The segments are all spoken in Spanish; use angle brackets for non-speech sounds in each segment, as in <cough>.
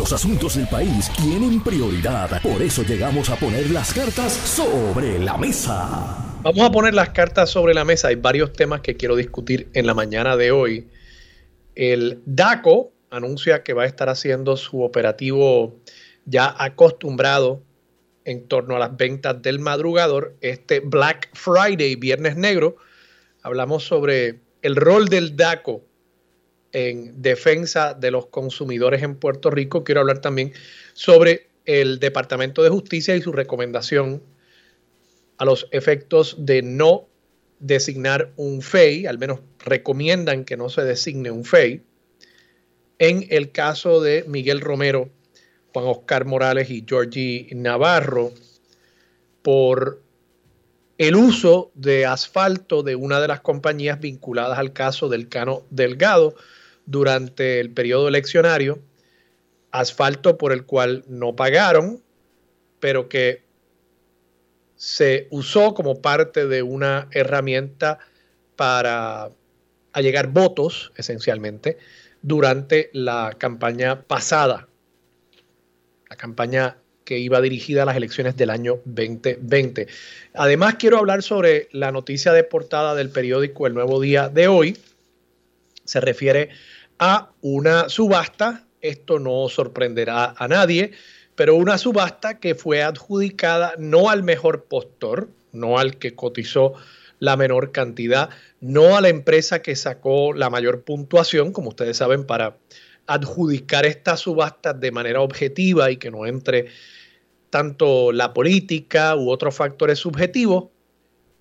Los asuntos del país tienen prioridad. Por eso llegamos a poner las cartas sobre la mesa. Vamos a poner las cartas sobre la mesa. Hay varios temas que quiero discutir en la mañana de hoy. El DACO anuncia que va a estar haciendo su operativo ya acostumbrado en torno a las ventas del madrugador, este Black Friday, Viernes Negro. Hablamos sobre el rol del DACO en defensa de los consumidores en Puerto Rico. Quiero hablar también sobre el Departamento de Justicia y su recomendación a los efectos de no designar un FEI, al menos recomiendan que no se designe un FEI, en el caso de Miguel Romero, Juan Oscar Morales y Georgie Navarro, por el uso de asfalto de una de las compañías vinculadas al caso del Cano Delgado durante el periodo eleccionario, asfalto por el cual no pagaron, pero que se usó como parte de una herramienta para allegar votos, esencialmente, durante la campaña pasada, la campaña que iba dirigida a las elecciones del año 2020. Además, quiero hablar sobre la noticia de portada del periódico El Nuevo Día de hoy. Se refiere a una subasta. Esto no sorprenderá a nadie pero una subasta que fue adjudicada no al mejor postor, no al que cotizó la menor cantidad, no a la empresa que sacó la mayor puntuación, como ustedes saben, para adjudicar estas subastas de manera objetiva y que no entre tanto la política u otros factores subjetivos,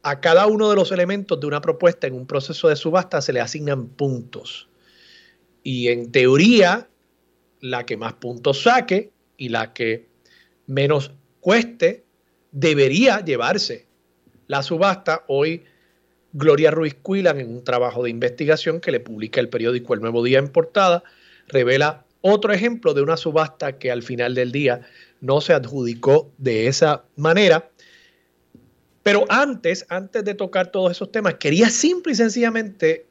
a cada uno de los elementos de una propuesta en un proceso de subasta se le asignan puntos. Y en teoría, la que más puntos saque y la que menos cueste debería llevarse la subasta. Hoy Gloria Ruiz Cuilan, en un trabajo de investigación que le publica el periódico El Nuevo Día en portada, revela otro ejemplo de una subasta que al final del día no se adjudicó de esa manera. Pero antes, antes de tocar todos esos temas, quería simple y sencillamente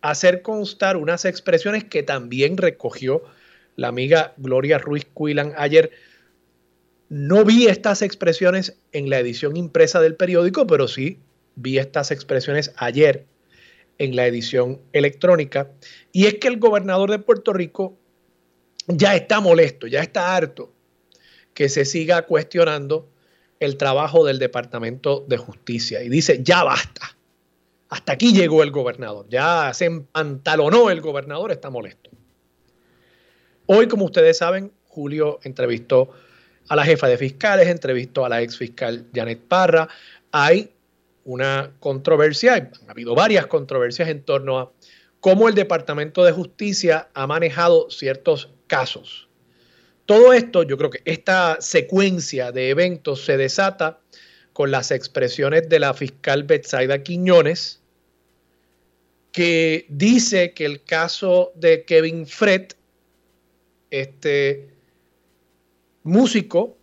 hacer constar unas expresiones que también recogió la amiga Gloria Ruiz Cuilan ayer. No vi estas expresiones en la edición impresa del periódico, pero sí vi estas expresiones ayer en la edición electrónica. Y es que el gobernador de Puerto Rico ya está molesto, ya está harto que se siga cuestionando el trabajo del Departamento de Justicia. Y dice, ya basta. Hasta aquí llegó el gobernador. Ya se empantalonó el gobernador, está molesto. Hoy, como ustedes saben, Julio entrevistó a la jefa de fiscales, entrevistó a la ex fiscal Janet Parra. Hay una controversia, ha habido varias controversias en torno a cómo el Departamento de Justicia ha manejado ciertos casos. Todo esto, yo creo que esta secuencia de eventos se desata con las expresiones de la fiscal Betsaida Quiñones, que dice que el caso de Kevin Fred este músico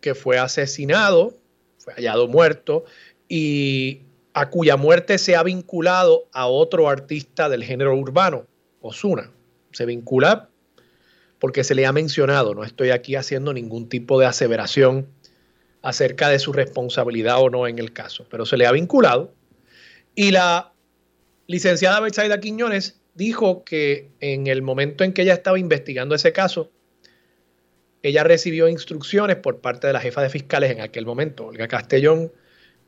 que fue asesinado, fue hallado muerto y a cuya muerte se ha vinculado a otro artista del género urbano, Osuna. Se vincula porque se le ha mencionado, no estoy aquí haciendo ningún tipo de aseveración acerca de su responsabilidad o no en el caso, pero se le ha vinculado. Y la licenciada Betsaida Quiñones dijo que en el momento en que ella estaba investigando ese caso, ella recibió instrucciones por parte de la jefa de fiscales en aquel momento, Olga Castellón,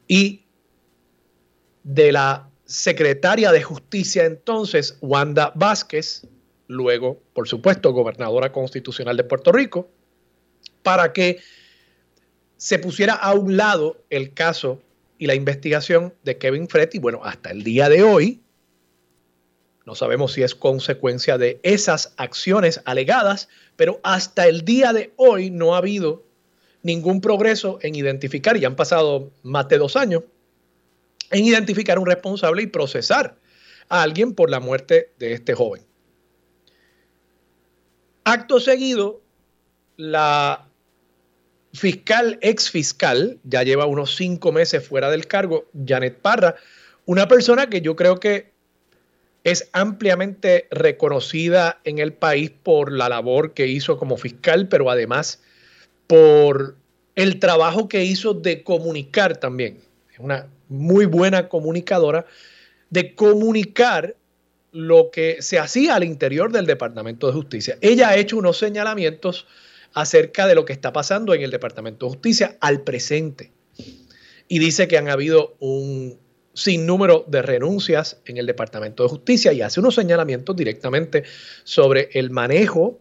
y de la secretaria de justicia entonces, Wanda Vázquez, luego, por supuesto, gobernadora constitucional de Puerto Rico, para que se pusiera a un lado el caso y la investigación de Kevin Fred. Bueno, hasta el día de hoy, no sabemos si es consecuencia de esas acciones alegadas, pero hasta el día de hoy no ha habido ningún progreso en identificar, y han pasado más de dos años, en identificar un responsable y procesar a alguien por la muerte de este joven. Acto seguido, la fiscal, ex fiscal, ya lleva unos cinco meses fuera del cargo, Janet Parra, una persona que yo creo que es ampliamente reconocida en el país por la labor que hizo como fiscal, pero además por el trabajo que hizo de comunicar también. Es una muy buena comunicadora, de comunicar lo que se hacía al interior del Departamento de Justicia. Ella ha hecho unos señalamientos acerca de lo que está pasando en el Departamento de Justicia al presente. Y dice que han habido un sinnúmero de renuncias en el Departamento de Justicia y hace unos señalamientos directamente sobre el manejo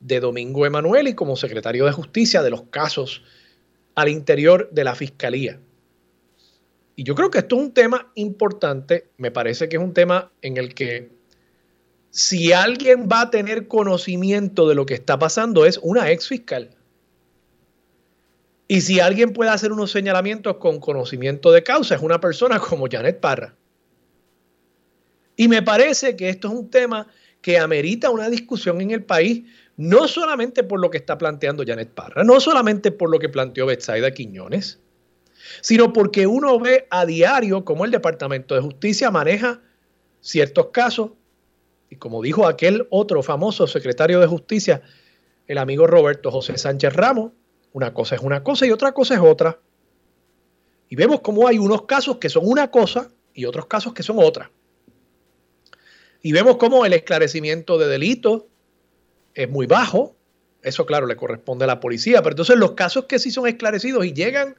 de Domingo Emanuel y como secretario de Justicia de los casos al interior de la Fiscalía. Y yo creo que esto es un tema importante, me parece que es un tema en el que si alguien va a tener conocimiento de lo que está pasando es una ex fiscal. Y si alguien puede hacer unos señalamientos con conocimiento de causa, es una persona como Janet Parra. Y me parece que esto es un tema que amerita una discusión en el país, no solamente por lo que está planteando Janet Parra, no solamente por lo que planteó Betsaida Quiñones, sino porque uno ve a diario cómo el Departamento de Justicia maneja ciertos casos. Y como dijo aquel otro famoso secretario de Justicia, el amigo Roberto José Sánchez Ramos, una cosa es una cosa y otra cosa es otra. Y vemos cómo hay unos casos que son una cosa y otros casos que son otra. Y vemos cómo el esclarecimiento de delitos es muy bajo. Eso, claro, le corresponde a la policía. Pero entonces los casos que sí son esclarecidos y llegan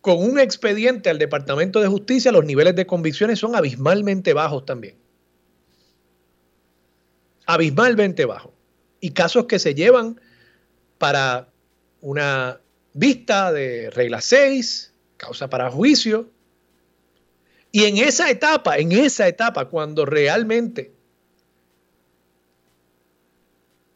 con un expediente al Departamento de Justicia, los niveles de convicciones son abismalmente bajos también. Abismalmente bajos. Y casos que se llevan para una vista de regla 6, causa para juicio. Y en esa etapa, en esa etapa, cuando realmente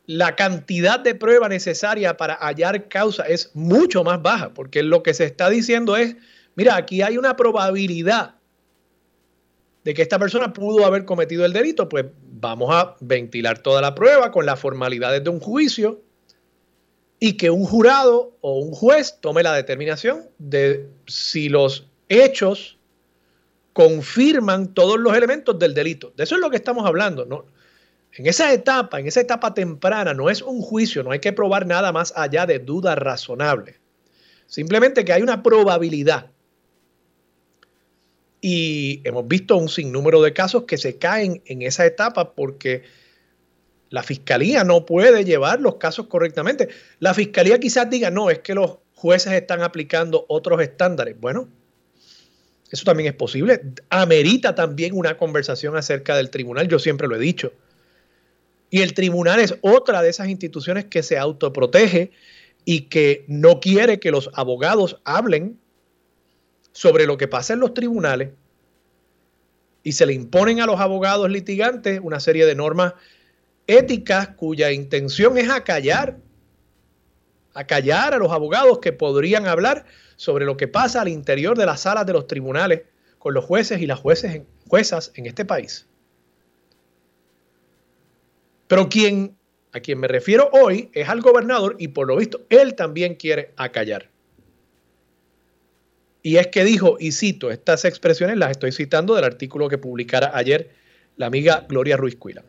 la cantidad de prueba necesaria para hallar causa es mucho más baja, porque lo que se está diciendo es, mira, aquí hay una probabilidad de que esta persona pudo haber cometido el delito, pues vamos a ventilar toda la prueba con las formalidades de un juicio y que un jurado o un juez tome la determinación de si los hechos confirman todos los elementos del delito. De eso es lo que estamos hablando. ¿no? En esa etapa, en esa etapa temprana, no es un juicio, no hay que probar nada más allá de duda razonable. Simplemente que hay una probabilidad. Y hemos visto un sinnúmero de casos que se caen en esa etapa porque la fiscalía no puede llevar los casos correctamente. La fiscalía quizás diga, no, es que los jueces están aplicando otros estándares. Bueno, eso también es posible. Amerita también una conversación acerca del tribunal, yo siempre lo he dicho. Y el tribunal es otra de esas instituciones que se autoprotege y que no quiere que los abogados hablen sobre lo que pasa en los tribunales y se le imponen a los abogados litigantes una serie de normas éticas cuya intención es acallar, acallar a los abogados que podrían hablar sobre lo que pasa al interior de las salas de los tribunales con los jueces y las jueces, juezas en este país. Pero a quien me refiero hoy es al gobernador y por lo visto él también quiere acallar. Y es que dijo, y cito, estas expresiones las estoy citando del artículo que publicara ayer la amiga Gloria Ruiz Cuila.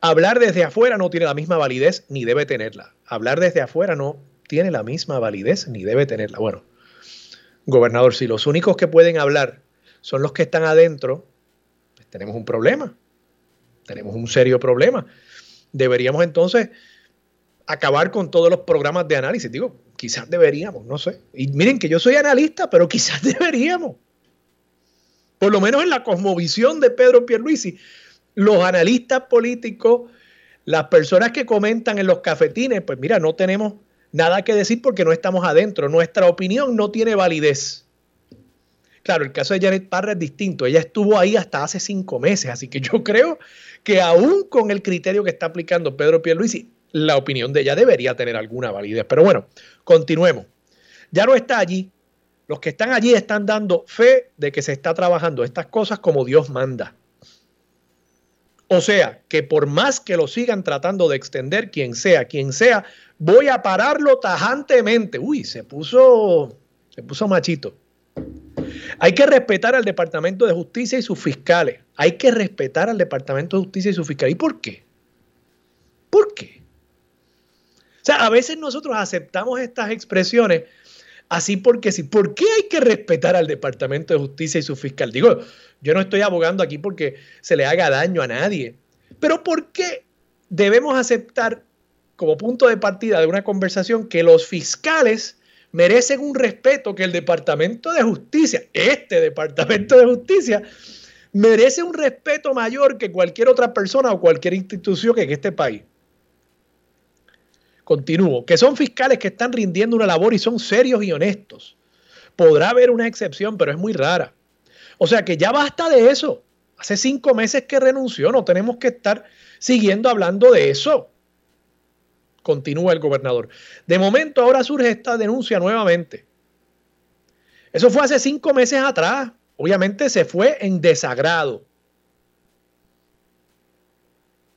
Hablar desde afuera no tiene la misma validez ni debe tenerla. Hablar desde afuera no tiene la misma validez ni debe tenerla. Bueno, gobernador, si los únicos que pueden hablar son los que están adentro, pues tenemos un problema. Tenemos un serio problema deberíamos entonces acabar con todos los programas de análisis. Digo, quizás deberíamos, no sé. Y miren que yo soy analista, pero <laughs> quizás deberíamos. Por lo menos en la cosmovisión de Pedro Pierluisi, los analistas políticos, las personas que comentan en los cafetines, pues mira, no tenemos nada que decir porque no estamos adentro. Nuestra opinión no tiene validez. Claro, el caso de Janet Parra es distinto. Ella estuvo ahí hasta hace cinco meses, así que yo <laughs> creo que aún con el criterio que está aplicando Pedro Pierluisi, la opinión de ella debería tener alguna validez. Pero bueno, continuemos. Ya no está allí. Los que están allí están dando fe de que se está trabajando estas cosas como Dios manda. O sea, que por más que lo sigan tratando de extender, quien sea, quien sea, voy a pararlo tajantemente. Uy, se puso, se puso machito. Hay que respetar al Departamento de Justicia y sus fiscales. Hay que respetar al Departamento de Justicia y sus fiscales. ¿Y por qué? ¿Por qué? O sea, a veces nosotros aceptamos estas expresiones así porque sí. ¿Por qué hay que respetar al Departamento de Justicia y su fiscal? Digo, yo no estoy abogando aquí porque se le haga daño a nadie. Pero ¿por qué debemos aceptar como punto de partida de una conversación que los fiscales merecen un respeto que el Departamento de Justicia, este Departamento de Justicia, merece un respeto mayor que cualquier otra persona o cualquier institución que en este país. Continúo, que son fiscales que están rindiendo una labor y son serios y honestos. Podrá haber una excepción, pero es muy rara. O sea que ya basta de eso. Hace cinco meses que renunció, no tenemos que estar siguiendo hablando de eso continúa el gobernador. De momento ahora surge esta denuncia nuevamente. Eso fue hace cinco meses atrás. Obviamente se fue en desagrado.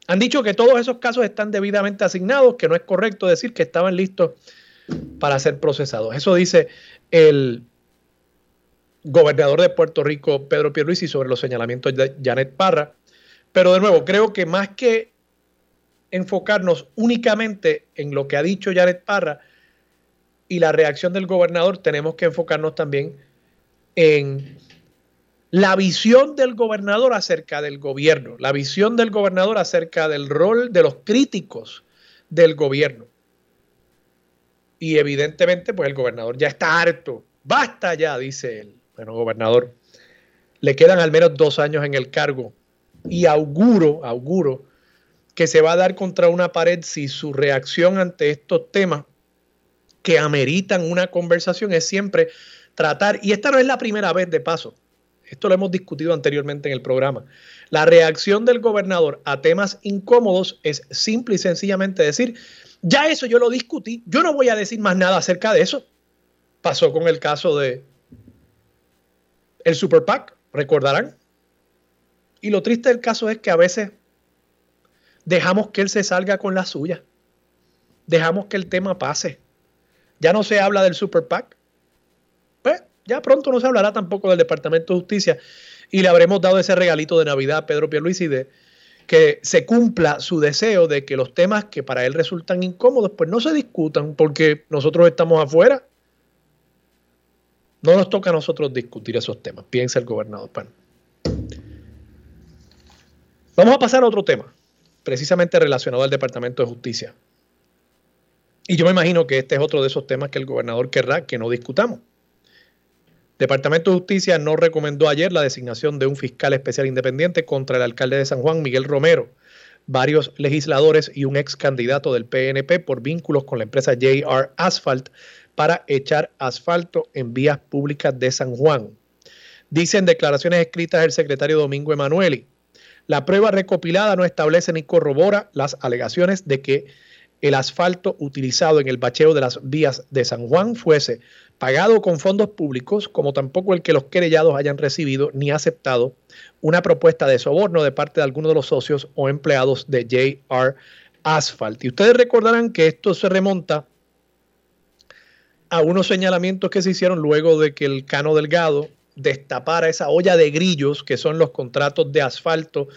Han dicho que todos esos casos están debidamente asignados, que no es correcto decir que estaban listos para ser procesados. Eso dice el gobernador de Puerto Rico, Pedro Pierluisi, sobre los señalamientos de Janet Parra. Pero de nuevo, creo que más que enfocarnos únicamente en lo que ha dicho Jared Parra y la reacción del gobernador, tenemos que enfocarnos también en la visión del gobernador acerca del gobierno, la visión del gobernador acerca del rol de los críticos del gobierno. Y evidentemente, pues el gobernador ya está harto. Basta ya, dice él. Bueno, gobernador, le quedan al menos dos años en el cargo y auguro, auguro que se va a dar contra una pared si su reacción ante estos temas que ameritan una conversación es siempre tratar, y esta no es la primera vez de paso, esto lo hemos discutido anteriormente en el programa, la reacción del gobernador a temas incómodos es simple y sencillamente decir, ya eso yo lo discutí, yo no voy a decir más nada acerca de eso. Pasó con el caso de el Super PAC, recordarán. Y lo triste del caso es que a veces dejamos que él se salga con la suya. Dejamos que el tema pase. Ya no se habla del Super PAC. Pues ya pronto no se hablará tampoco del Departamento de Justicia y le habremos dado ese regalito de Navidad a Pedro Pierluisi de que se cumpla su deseo de que los temas que para él resultan incómodos pues no se discutan porque nosotros estamos afuera. No nos toca a nosotros discutir esos temas, piensa el gobernador. Vamos a pasar a otro tema precisamente relacionado al Departamento de Justicia. Y yo me imagino que este es otro de esos temas que el gobernador querrá que no discutamos. Departamento de Justicia no recomendó ayer la designación de un fiscal especial independiente contra el alcalde de San Juan, Miguel Romero, varios legisladores y un ex candidato del PNP por vínculos con la empresa JR Asphalt para echar asfalto en vías públicas de San Juan. Dicen declaraciones escritas el secretario Domingo Emanueli. La prueba recopilada no establece ni corrobora las alegaciones de que el asfalto utilizado en el bacheo de las vías de San Juan fuese pagado con fondos públicos, como tampoco el que los querellados hayan recibido ni aceptado una propuesta de soborno de parte de alguno de los socios o empleados de JR Asphalt. Y ustedes recordarán que esto se remonta a unos señalamientos que se hicieron luego de que el Cano Delgado destapar esa olla de grillos que son los contratos de asfalto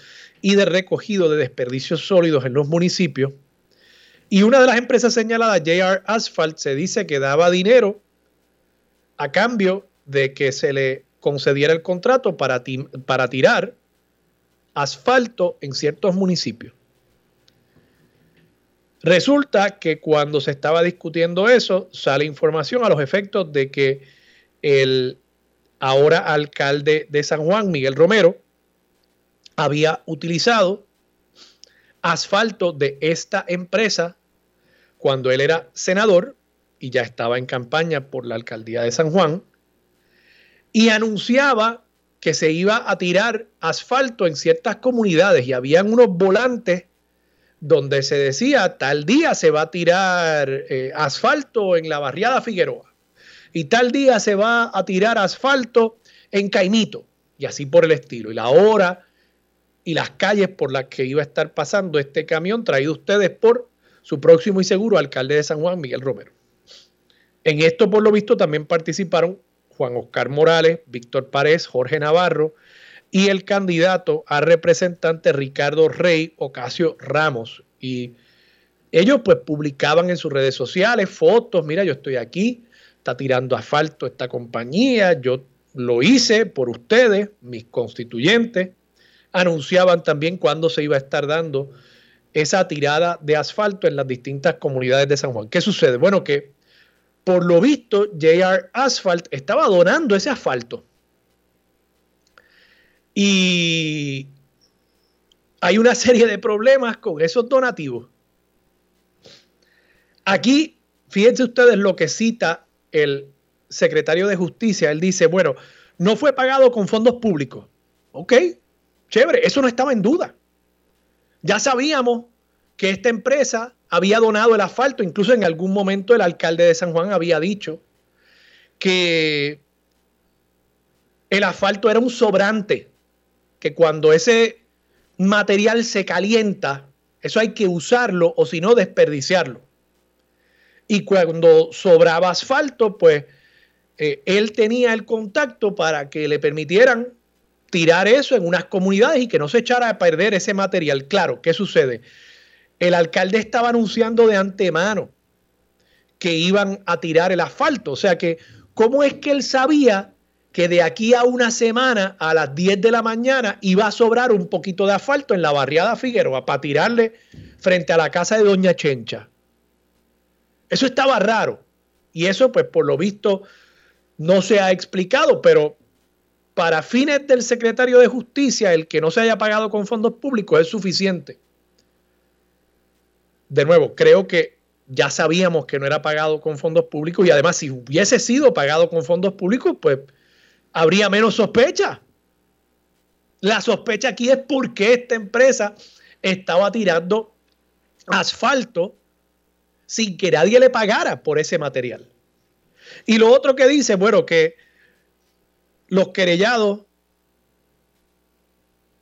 y de recogido de desperdicios sólidos en los municipios. Y una de las empresas señaladas, JR Asphalt, se dice que daba dinero a cambio de que se le concediera el contrato para, para tirar asfalto en ciertos municipios. Resulta que cuando se estaba discutiendo eso, sale información a los efectos de que el ahora alcalde de San Juan, Miguel Romero, había utilizado asfalto de esta empresa cuando él era senador y ya estaba en campaña por la alcaldía de San Juan y anunciaba que se iba a tirar asfalto en ciertas comunidades y habían unos volantes donde se decía tal día se va a tirar eh, asfalto en la barriada Figueroa y tal día se va a tirar asfalto en Caimito y así por el estilo. Y la hora y las calles por las que iba a estar pasando este camión traído ustedes por su próximo y seguro alcalde de San Juan, Miguel Romero. En esto, por lo visto, también participaron Juan Oscar Morales, Víctor Párez, Jorge Navarro y el candidato a representante Ricardo Rey Ocasio Ramos. Y ellos pues publicaban en sus redes sociales fotos, mira, yo estoy aquí, está tirando asfalto esta compañía, yo lo hice por ustedes, mis constituyentes. Anunciaban también cuándo se iba a estar dando esa tirada de asfalto en las distintas comunidades de San Juan. ¿Qué sucede? Bueno, que por lo visto JR Asphalt estaba donando ese asfalto. Y hay una serie de problemas con esos donativos. Aquí, fíjense ustedes lo que cita el secretario de Justicia. Él dice, bueno, no fue pagado con fondos públicos. Ok, chévere, eso no estaba en duda. Ya sabíamos que esta empresa había donado el asfalto, incluso en algún momento el alcalde de San Juan había dicho que el asfalto era un sobrante, que cuando ese material se calienta, eso hay que usarlo o si no desperdiciarlo. Y cuando sobraba asfalto, pues eh, él tenía el contacto para que le permitieran tirar eso en unas comunidades y que no se echara a perder ese material. Claro, ¿qué sucede? El alcalde estaba anunciando de antemano que iban a tirar el asfalto. O sea que, ¿cómo es que él sabía que de aquí a una semana, a las 10 de la mañana, iba a sobrar un poquito de asfalto en la barriada Figueroa para tirarle frente a la casa de Doña Chencha? Eso estaba raro. Y eso, pues, por lo visto, no se ha explicado, pero para fines del secretario de Justicia, el que no se haya pagado con fondos públicos es suficiente. De nuevo, creo que ya sabíamos que no era pagado con fondos públicos y además si hubiese sido pagado con fondos públicos, pues habría menos sospecha. La sospecha aquí es por qué esta empresa estaba tirando asfalto sin que nadie le pagara por ese material. Y lo otro que dice, bueno, que los querellados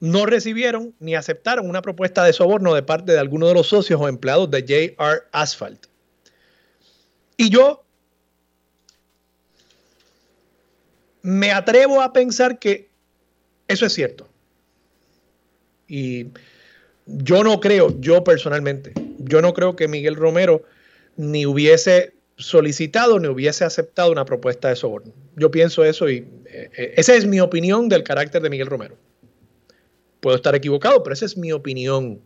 no recibieron ni aceptaron una propuesta de soborno de parte de alguno de los socios o empleados de JR Asphalt. Y yo me atrevo a pensar que eso es cierto. Y yo no creo, yo personalmente, yo no creo que Miguel Romero ni hubiese solicitado ni hubiese aceptado una propuesta de soborno. Yo pienso eso y eh, eh, esa es mi opinión del carácter de Miguel Romero. Puedo estar equivocado, pero esa es mi opinión.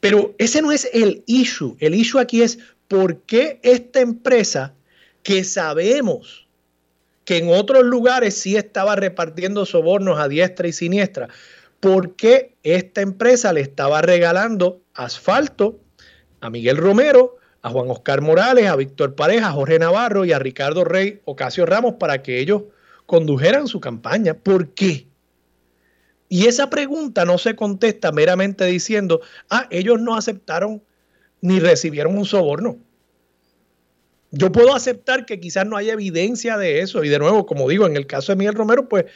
Pero ese no es el issue. El issue aquí es por qué esta empresa que sabemos que en otros lugares sí estaba repartiendo sobornos a diestra y siniestra, ¿por qué esta empresa le estaba regalando asfalto a Miguel Romero, a Juan Oscar Morales, a Víctor Pareja, a Jorge Navarro y a Ricardo Rey Ocasio Ramos para que ellos condujeran su campaña. ¿Por qué? Y esa pregunta no se contesta meramente diciendo, ah, ellos no aceptaron ni recibieron un soborno. Yo puedo aceptar que quizás no haya evidencia de eso. Y de nuevo, como digo, en el caso de Miguel Romero, pues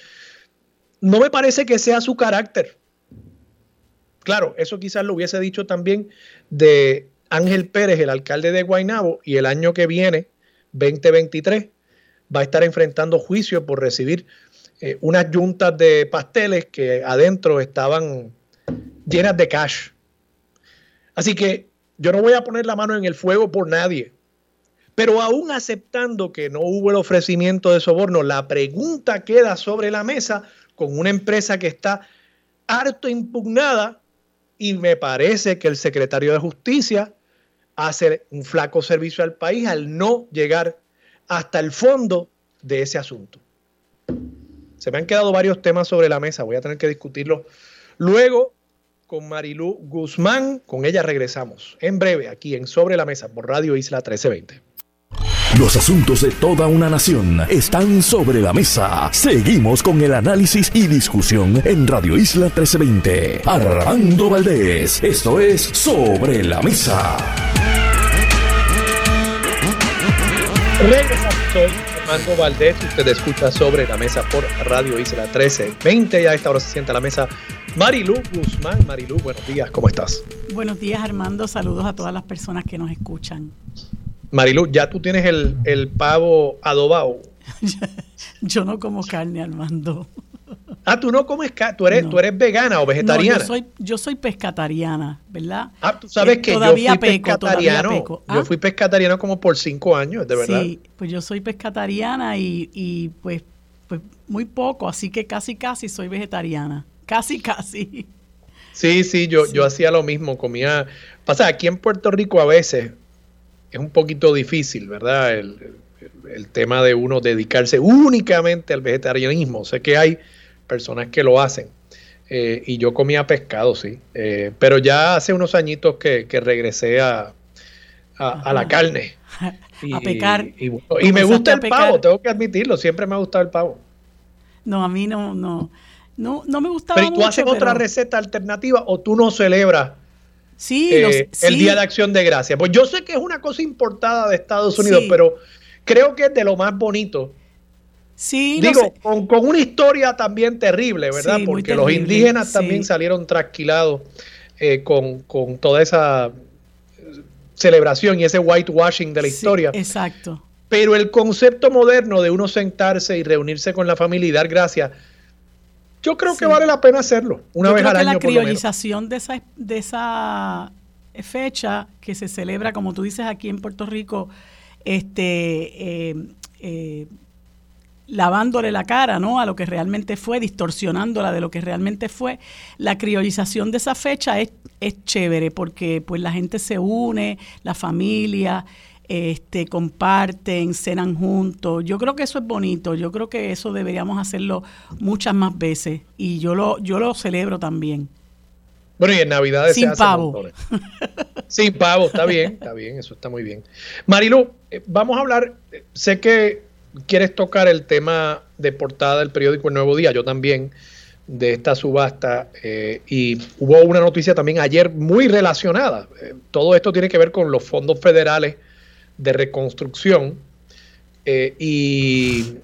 no me parece que sea su carácter. Claro, eso quizás lo hubiese dicho también de Ángel Pérez, el alcalde de Guaynabo, y el año que viene, 2023, va a estar enfrentando juicio por recibir eh, unas yuntas de pasteles que adentro estaban llenas de cash. Así que yo no voy a poner la mano en el fuego por nadie. Pero aún aceptando que no hubo el ofrecimiento de soborno, la pregunta queda sobre la mesa con una empresa que está harto impugnada y me parece que el secretario de Justicia hace un flaco servicio al país al no llegar hasta el fondo de ese asunto. Se me han quedado varios temas sobre la mesa, voy a tener que discutirlos luego con Marilú Guzmán. Con ella regresamos en breve aquí en Sobre la Mesa por Radio Isla 1320. Los asuntos de toda una nación están sobre la mesa. Seguimos con el análisis y discusión en Radio Isla 1320. Armando Valdés, esto es Sobre la Mesa. Regresamos, soy Armando Valdés. Usted escucha Sobre la Mesa por Radio Isla 1320. Ya a esta hora se sienta la mesa Marilú Guzmán. Marilú, buenos días, ¿cómo estás? Buenos días, Armando. Saludos a todas las personas que nos escuchan. Marilu, ¿ya tú tienes el, el pavo adobado? <laughs> Yo no como carne, Armando. Ah, tú no comes carne, tú eres, tú eres vegana o vegetariana. yo soy, yo soy pescatariana, ¿verdad? Ah, tú sabes eh, que todavía yo fui pescatariano. Yo ¿Ah? fui pescatariano como por cinco años, de verdad. Sí, pues yo soy pescatariana y, y pues, pues muy poco, así que casi casi soy vegetariana. Casi casi. Sí, sí, yo, yo hacía lo mismo, comía. Pasa, aquí en Puerto Rico a veces es un poquito difícil, ¿verdad? El, el tema de uno dedicarse únicamente al vegetarianismo. Sé que hay personas que lo hacen. Eh, y yo comía pescado, sí. Eh, pero ya hace unos añitos que, regresé a, a, la carne. <laughs> a pecar. Y, me gusta el pavo, tengo que admitirlo. Siempre me ha gustado el pavo. No, a mí no, no. No, no me gustaba Pero tú haces otra receta alternativa o tú no celebras sí, eh, el Día de Acción de Gracia? Pues yo sé que es una cosa importada de Estados Unidos, pero creo que es de lo más bonito Sí, Digo, con, una historia también terrible, ¿verdad? Porque los indígenas también salieron trasquilados eh, con, toda esa celebración y ese whitewashing de la historia. Exacto. Pero el concepto moderno de uno sentarse y reunirse con la familia y dar gracias, yo creo que vale la pena hacerlo una vez al año. La criollización de esa, de esa fecha que se celebra, como tú dices aquí en Puerto Rico, este eh, eh, lavándole la cara, ¿no? A lo que realmente fue, distorsionándola de lo que realmente fue. La criollización de esa fecha es, es chévere porque pues la gente se une, la familia, este, comparten, cenan juntos. Yo creo que eso es bonito. Yo creo que eso deberíamos hacerlo muchas más veces y yo lo, yo lo celebro también. Bueno, y en Navidad Sin se pavo. Sin pavo, está bien, está bien, eso está muy bien. Marilu, eh, vamos a hablar, sé que quieres tocar el tema de portada del periódico El Nuevo Día, yo también, de esta subasta. Eh, y hubo una noticia también ayer muy relacionada. Eh, todo esto tiene que ver con los fondos federales de reconstrucción eh, y,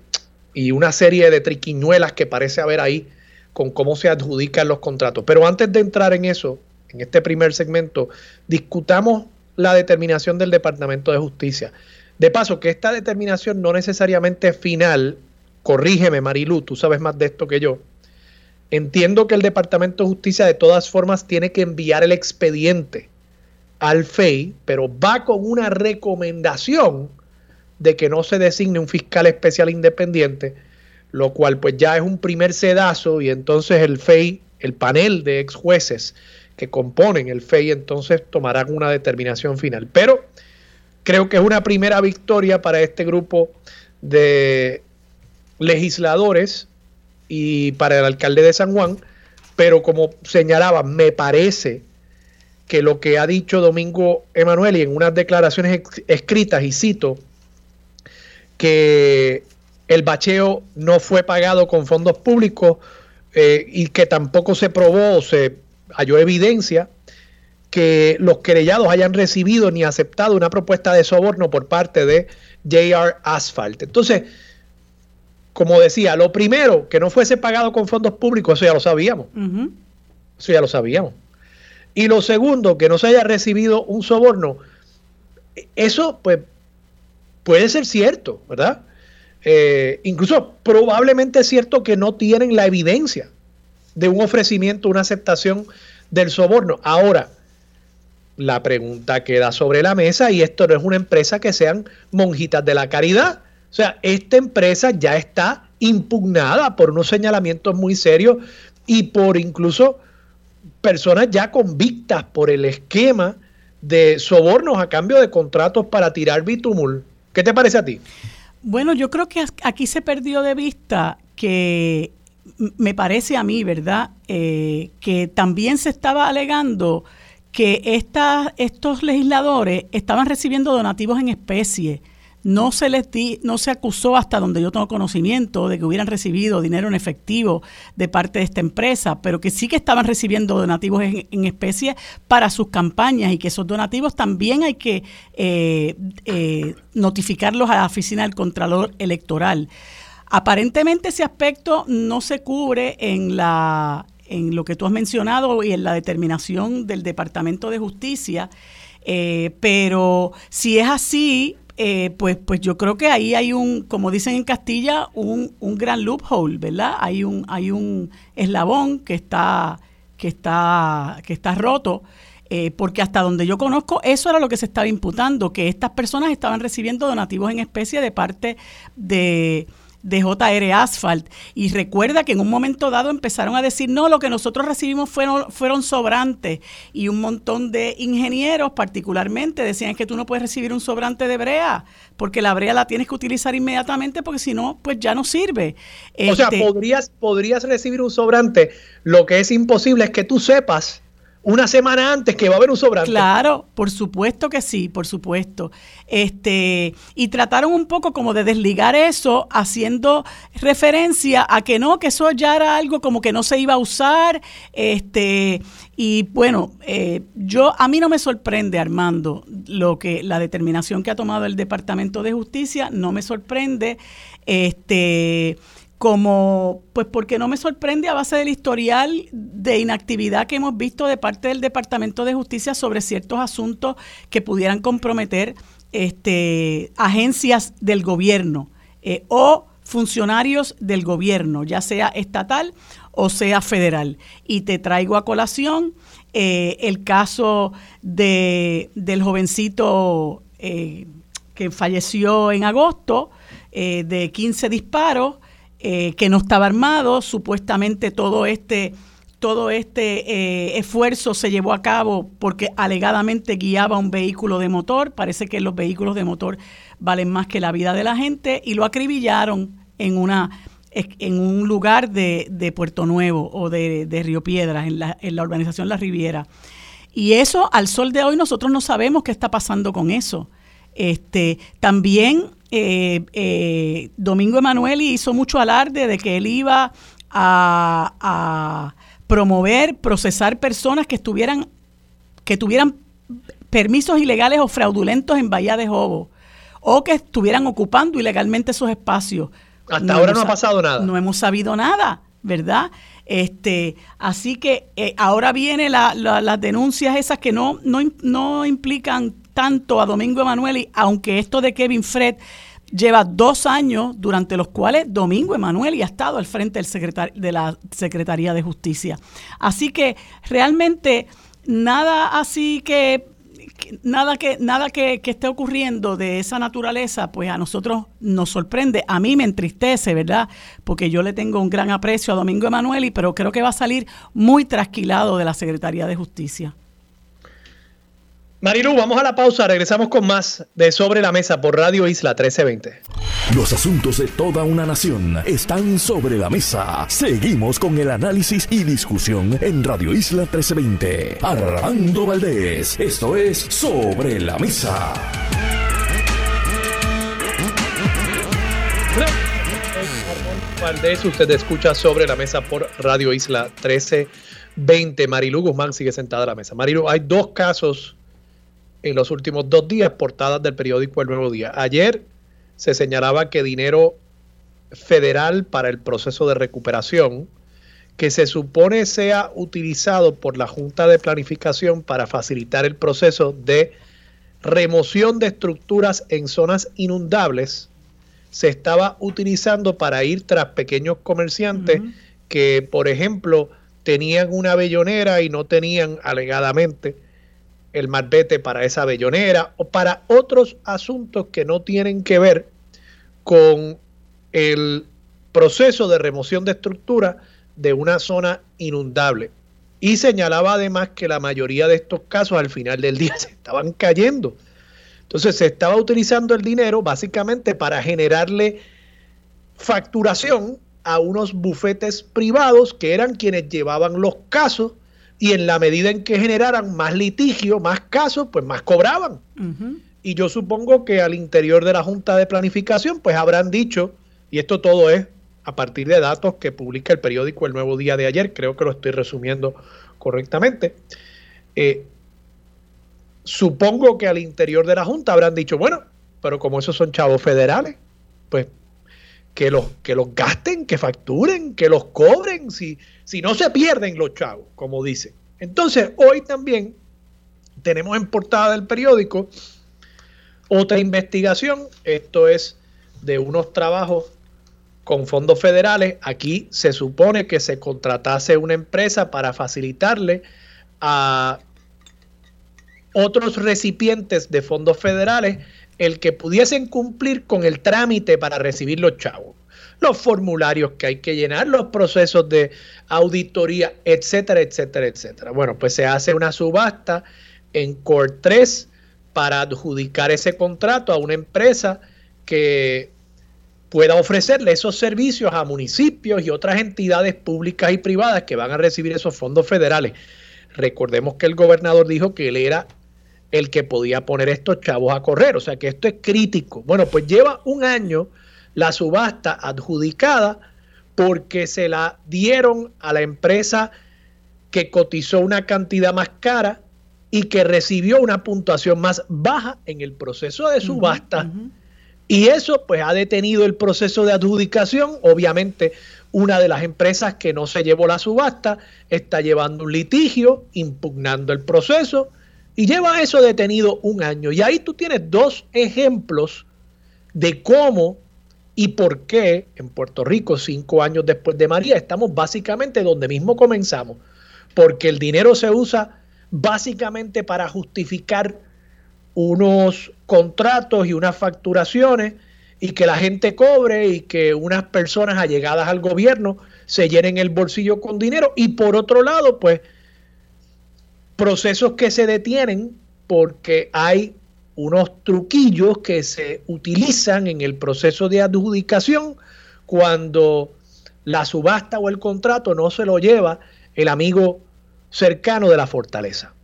y, una serie de triquiñuelas que parece haber ahí con cómo se adjudican los contratos. Pero antes de entrar en eso, en este primer segmento, discutamos la determinación del Departamento de Justicia. De paso, que esta determinación no necesariamente final, corrígeme Marilu, tú sabes más de esto que yo. Entiendo que el Departamento de Justicia de todas formas tiene que enviar el expediente al FEI, pero va con una recomendación de que no se designe un fiscal especial independiente, lo cual pues ya es un primer sedazo y entonces el FEI, el panel de ex jueces que componen el FEI, entonces tomarán una determinación final. Pero Creo que es una primera victoria para este grupo de legisladores y para el alcalde de San Juan, pero como señalaba, me parece que lo que ha dicho Domingo Emanuel y en unas declaraciones escritas, y cito, que el bacheo no fue pagado con fondos públicos eh, y que tampoco se probó o se halló evidencia que los querellados hayan recibido ni aceptado una propuesta de soborno por parte de JR Asphalt. Entonces, como decía, lo primero, que no fuese pagado con fondos públicos, eso ya lo sabíamos. Eso ya lo sabíamos. Y lo segundo, que no se haya recibido un soborno, eso pues puede ser cierto, ¿verdad? Eh, incluso probablemente es cierto que no tienen la evidencia de un ofrecimiento, una aceptación del soborno. Ahora, la pregunta queda sobre la mesa y esto no es una empresa que sean monjitas de la caridad. O sea, esta empresa ya está impugnada por unos señalamientos muy serios y por incluso personas ya convictas por el esquema de sobornos a cambio de contratos para tirar bitumul. ¿Qué te parece a ti? Bueno, yo creo que aquí se perdió de vista que me parece a mí, ¿verdad? Eh, que también se estaba alegando que estos legisladores estaban recibiendo donativos en especie. No se les di, no se acusó hasta donde yo tengo conocimiento de que hubieran recibido dinero en efectivo de parte de esta empresa, pero que sí que estaban recibiendo donativos en, especie para sus campañas y que esos donativos también hay que eh, eh, notificarlos a la oficina del Contralor Electoral. Aparentemente ese aspecto no se cubre en la en lo que tú has mencionado y en la determinación del Departamento de Justicia. Eh, pero si es así, eh, pues, pues yo creo que ahí hay un, como dicen en Castilla, un, un gran loophole, ¿verdad? Hay un, hay un eslabón que está, que está, que está roto. Eh, porque hasta donde yo conozco, eso era lo que se estaba imputando, que estas personas estaban recibiendo donativos en especie de parte de, de JR Asphalt. Y recuerda que en un momento dado empezaron a decir, no, lo que nosotros recibimos fueron, fueron sobrantes. Y un montón de ingenieros particularmente decían que tú no puedes recibir un sobrante de brea, porque la brea la tienes que utilizar inmediatamente, porque si no, pues ya no sirve. O sea, este podrías, podrías recibir un sobrante. Lo que es imposible es que tú sepas una semana antes que va a haber un sobrante. Claro, por supuesto que sí, por supuesto. Este, y trataron un poco como de desligar eso, haciendo referencia a que no, que eso ya era algo como que no se iba a usar. Este, y bueno, eh, yo a mí no me sorprende, Armando, lo que la determinación que ha tomado el Departamento de Justicia, no me sorprende. Este como, pues porque no me sorprende a base del historial de inactividad que hemos visto de parte del Departamento de Justicia sobre ciertos asuntos que pudieran comprometer este, agencias del gobierno eh, o funcionarios del gobierno, ya sea estatal o sea federal. Y te traigo a colación eh, el caso de, del jovencito eh, que falleció en agosto, de 15 disparos, eh, que no estaba armado, supuestamente todo este todo este eh, esfuerzo se llevó a cabo porque alegadamente guiaba un vehículo de motor. Parece que los vehículos de motor valen más que la vida de la gente y lo acribillaron en una en un lugar de, de Puerto Nuevo o de, de, Río Piedras, en la, en la urbanización La Riviera. Y eso, al sol de hoy, nosotros no sabemos qué está pasando con eso. Este, también eh, eh, Domingo Emanueli hizo mucho alarde de que él iba a, promover, procesar personas que estuvieran, que tuvieran permisos ilegales o fraudulentos en Bahía de Jobo o que estuvieran ocupando ilegalmente esos espacios. Hasta ahora no ha pasado nada. No hemos sabido nada, ¿verdad? Este, así que eh, ahora vienen las denuncias esas que no, no, no implican tanto a Domingo Emanueli, aunque esto de Kevin Fred lleva dos años durante los cuales Domingo Emanueli ha estado al frente del de la Secretaría de Justicia. Así que realmente nada así que nada que nada que, que, esté ocurriendo de esa naturaleza, pues a nosotros nos sorprende, a mí me entristece, ¿verdad? Porque yo le tengo un gran aprecio a Domingo Emanueli, pero creo que va a salir muy trasquilado de la Secretaría de Justicia. Marilu, vamos a la pausa, regresamos con más de Sobre la Mesa por Radio Isla 1320. Los asuntos de toda una nación están sobre la mesa. Seguimos con el análisis y discusión en Radio Isla 1320. Armando Valdés, esto es Sobre la Mesa. Valdés, usted escucha Sobre la Mesa por Radio Isla 1320. Marilu Guzmán sigue sentada a la mesa. Marilu, hay dos casos en los últimos dos días, portadas del periódico El Nuevo Día. Ayer se señalaba que dinero federal para el proceso de recuperación, que se supone sea utilizado por la Junta de Planificación para facilitar el proceso de remoción de estructuras en zonas inundables, se estaba utilizando para ir tras pequeños comerciantes que, por ejemplo, tenían una bellonera y no tenían alegadamente el marbete para esa bellonera o para otros asuntos que no tienen que ver con el proceso de remoción de estructura de una zona inundable. Y señalaba además que la mayoría de estos casos al final del día <laughs> se estaban cayendo. Entonces se estaba utilizando el dinero básicamente para generarle facturación a unos bufetes privados que eran quienes llevaban los casos y en la medida en que generaran más litigio, más casos, pues más cobraban. Y yo supongo que al interior de la Junta de Planificación, pues habrán dicho, y esto todo es a partir de datos que publica el periódico El Nuevo Día de ayer, creo que lo estoy resumiendo correctamente. Eh, supongo que al interior de la Junta habrán dicho, bueno, pero como esos son chavos federales, pues que los, que los gasten, que facturen, que los cobren, si, si no se pierden los chavos, como dicen. Entonces, hoy también tenemos en portada del periódico otra investigación. Esto es de unos trabajos con fondos federales. Aquí se supone que se contratase una empresa para facilitarle a otros recipientes de fondos federales el que pudiesen cumplir con el trámite para recibir los chavos, los formularios que hay que llenar, los procesos de auditoría, etcétera, etcétera, etcétera. Bueno, pues se hace una subasta en Core 3 para adjudicar ese contrato a una empresa que pueda ofrecerle esos servicios a municipios y otras entidades públicas y privadas que van a recibir esos fondos federales. Recordemos que el gobernador dijo que él era el que podía poner estos chavos a correr. O sea que esto es crítico. Bueno, pues lleva un año la subasta adjudicada porque se la dieron a la empresa que cotizó una cantidad más cara y que recibió una puntuación más baja en el proceso de subasta. Y eso pues ha detenido el proceso de adjudicación. Obviamente una de las empresas que no se llevó la subasta está llevando un litigio, impugnando el proceso y lleva eso detenido un año. Y ahí tú tienes dos ejemplos de cómo y por qué en Puerto Rico, cinco años después de María, estamos básicamente donde mismo comenzamos. Porque el dinero se usa básicamente para justificar unos contratos y unas facturaciones y que la gente cobre y que unas personas allegadas al gobierno se llenen el bolsillo con dinero. Y por otro lado, pues procesos que se detienen porque hay unos truquillos que se utilizan en el proceso de adjudicación cuando la subasta o el contrato no se lo lleva el amigo cercano de la fortaleza.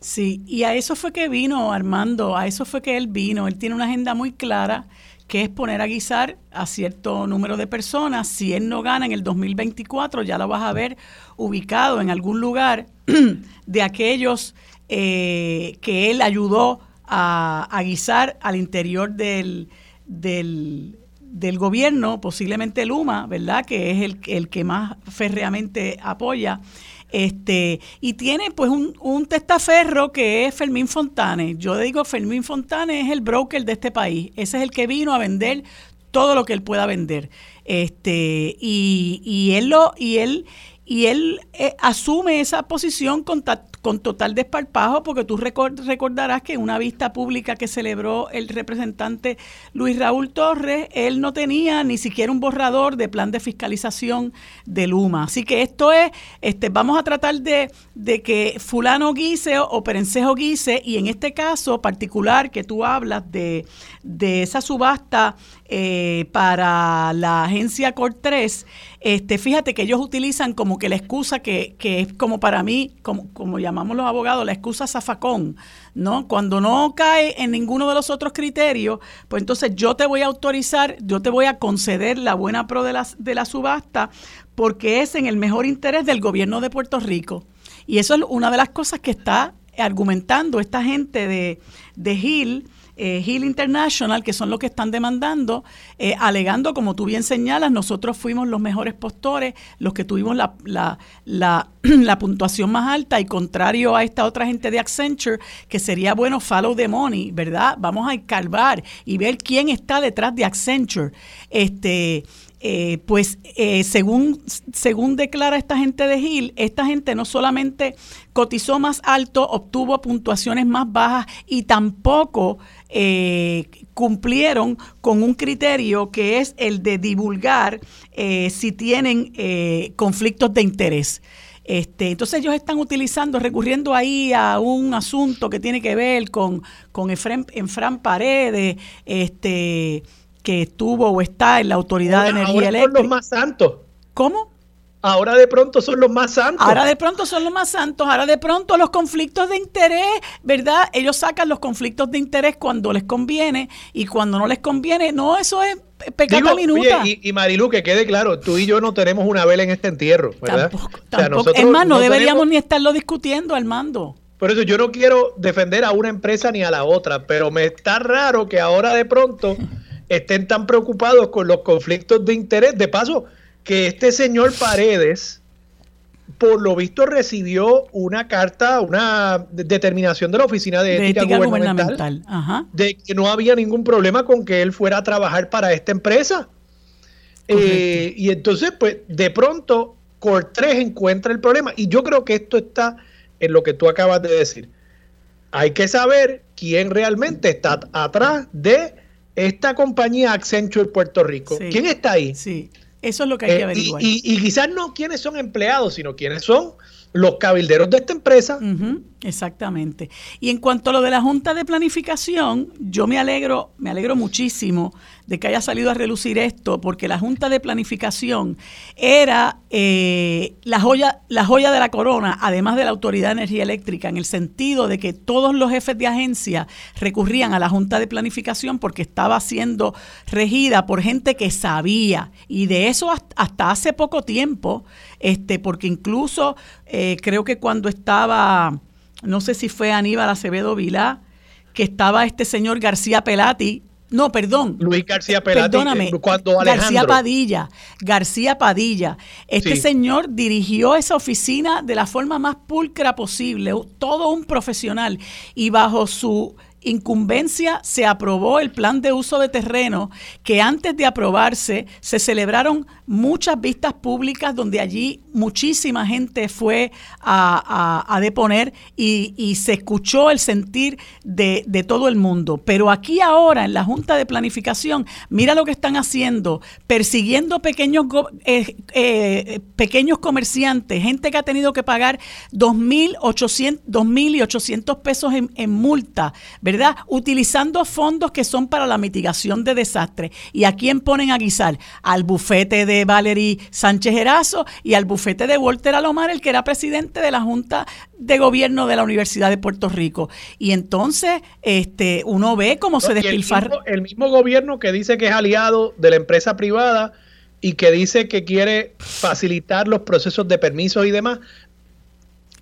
Sí, y a eso fue que vino Armando, a eso fue que él vino. Él tiene una agenda muy clara que es poner a guisar a cierto número de personas. Si él no gana en el 2024, ya lo vas a ver ubicado en algún lugar <clears throat> de aquellos eh, que él ayudó a, guisar al interior del, del, gobierno, posiblemente Luma, ¿verdad? Que es el, el que más férreamente apoya. Este, y tiene pues un, un, testaferro que es Fermín Fontane. Yo digo, Fermín Fontane es el broker de este país. Ese es el que vino a vender todo lo que él pueda vender. Este, y, y él lo, y él, y él eh, asume esa posición con, con total desparpajo, porque tú recordarás que en una vista pública que celebró el representante Luis Raúl Torres, él no tenía ni siquiera un borrador de plan de fiscalización de Luma. Así que esto es, este, vamos a tratar de, de que fulano guise o perencejo guise, y en este caso particular que tú hablas de, de esa subasta eh, para la agencia Cor 3, este, fíjate que ellos utilizan como que la excusa que, que es como para mí, como, como llamamos los abogados, la excusa zafacón, ¿no? Cuando no cae en ninguno de los otros criterios, pues entonces yo te voy a autorizar, yo te voy a conceder la buena pro de la, de la subasta porque es en el mejor interés del gobierno de Puerto Rico. Y eso es una de las cosas que está argumentando esta gente de, de Hill eh, Hill International, que son los que están demandando, eh, alegando, como tú bien señalas, nosotros fuimos los mejores postores, los que tuvimos la, la, <clears throat> la, puntuación más alta y contrario a esta otra gente de Accenture, que sería bueno follow the money, ¿verdad? Vamos a escarbar y ver quién está detrás de Accenture. Este, eh, pues eh, según, según declara esta gente de Hill, esta gente no solamente cotizó más alto, obtuvo puntuaciones más bajas y tampoco eh, cumplieron con un criterio que es el de divulgar si tienen conflictos de interés. Este, entonces ellos están utilizando, recurriendo ahí a un asunto que tiene que ver con, con Efran Paredes, este, que estuvo o está en la Autoridad de Energía Eléctrica. Son los más santos. ¿Cómo? Ahora de pronto son los más santos. Ahora de pronto son los más santos. Ahora de pronto los conflictos de interés, ¿verdad? Ellos sacan los conflictos de interés cuando les conviene y cuando no les conviene. No, eso es pecado minuta. y, Marilu, que quede claro, tú y yo no tenemos una vela en este entierro, ¿verdad? Tampoco. es más, no, deberíamos ni estarlo discutiendo, Armando. Por eso yo no quiero defender a una empresa ni a la otra, pero me está raro que ahora de pronto <laughs> estén tan preocupados con los conflictos de interés. De paso, que este señor Paredes por lo visto recibió una carta, una determinación de la Oficina de, Ética, Gubernamental, de que no había ningún problema con que él fuera a trabajar para esta empresa. Eh, y entonces, pues, de pronto, Cortés encuentra el problema. Y yo creo que esto está en lo que tú acabas de decir. Hay que saber quién realmente está atrás de esta compañía Accenture Puerto Rico. ¿Quién está ahí? Sí. Eso es lo que hay que eh, averiguar. y, quizás no quiénes son empleados, sino quiénes son los cabilderos de esta empresa. Exactamente. Y en cuanto a lo de la Junta de Planificación, yo me alegro, me alegro muchísimo de que haya salido a relucir esto, porque la Junta de Planificación era eh, la, joya, la joya de la corona, además de la Autoridad de Energía Eléctrica, en el sentido de que todos los jefes de agencia recurrían a la Junta de Planificación porque estaba siendo regida por gente que sabía, y de eso hasta hace poco tiempo, este, porque incluso eh, creo que cuando estaba, no sé si fue Aníbal Acevedo Vilá, que estaba este señor García Pelati, no, perdón. Luis García Pelati. Perdóname. Cuando García Padilla. García Padilla. Este señor dirigió esa oficina de la forma más pulcra posible, todo un profesional. Y bajo su incumbencia se aprobó el plan de uso de terreno que antes de aprobarse se celebraron muchas vistas públicas donde allí muchísima gente fue a, deponer y, se escuchó el sentir de, todo el mundo. Pero aquí ahora en la Junta de Planificación, mira lo que están haciendo, persiguiendo pequeños, eh, eh, pequeños comerciantes, gente que ha tenido que pagar 2.800 y 800 pesos en, multa. Utilizando fondos que son para la mitigación de desastres. ¿Y a quién ponen a guisar? Al bufete de Valerie Sánchez Erazo y al bufete de Walter Alomar, el que era presidente de la Junta de Gobierno de la Universidad de Puerto Rico. Y entonces este, uno ve cómo se despilfarra. El mismo, gobierno que dice que es aliado de la empresa privada y que dice que quiere facilitar los procesos de permisos y demás,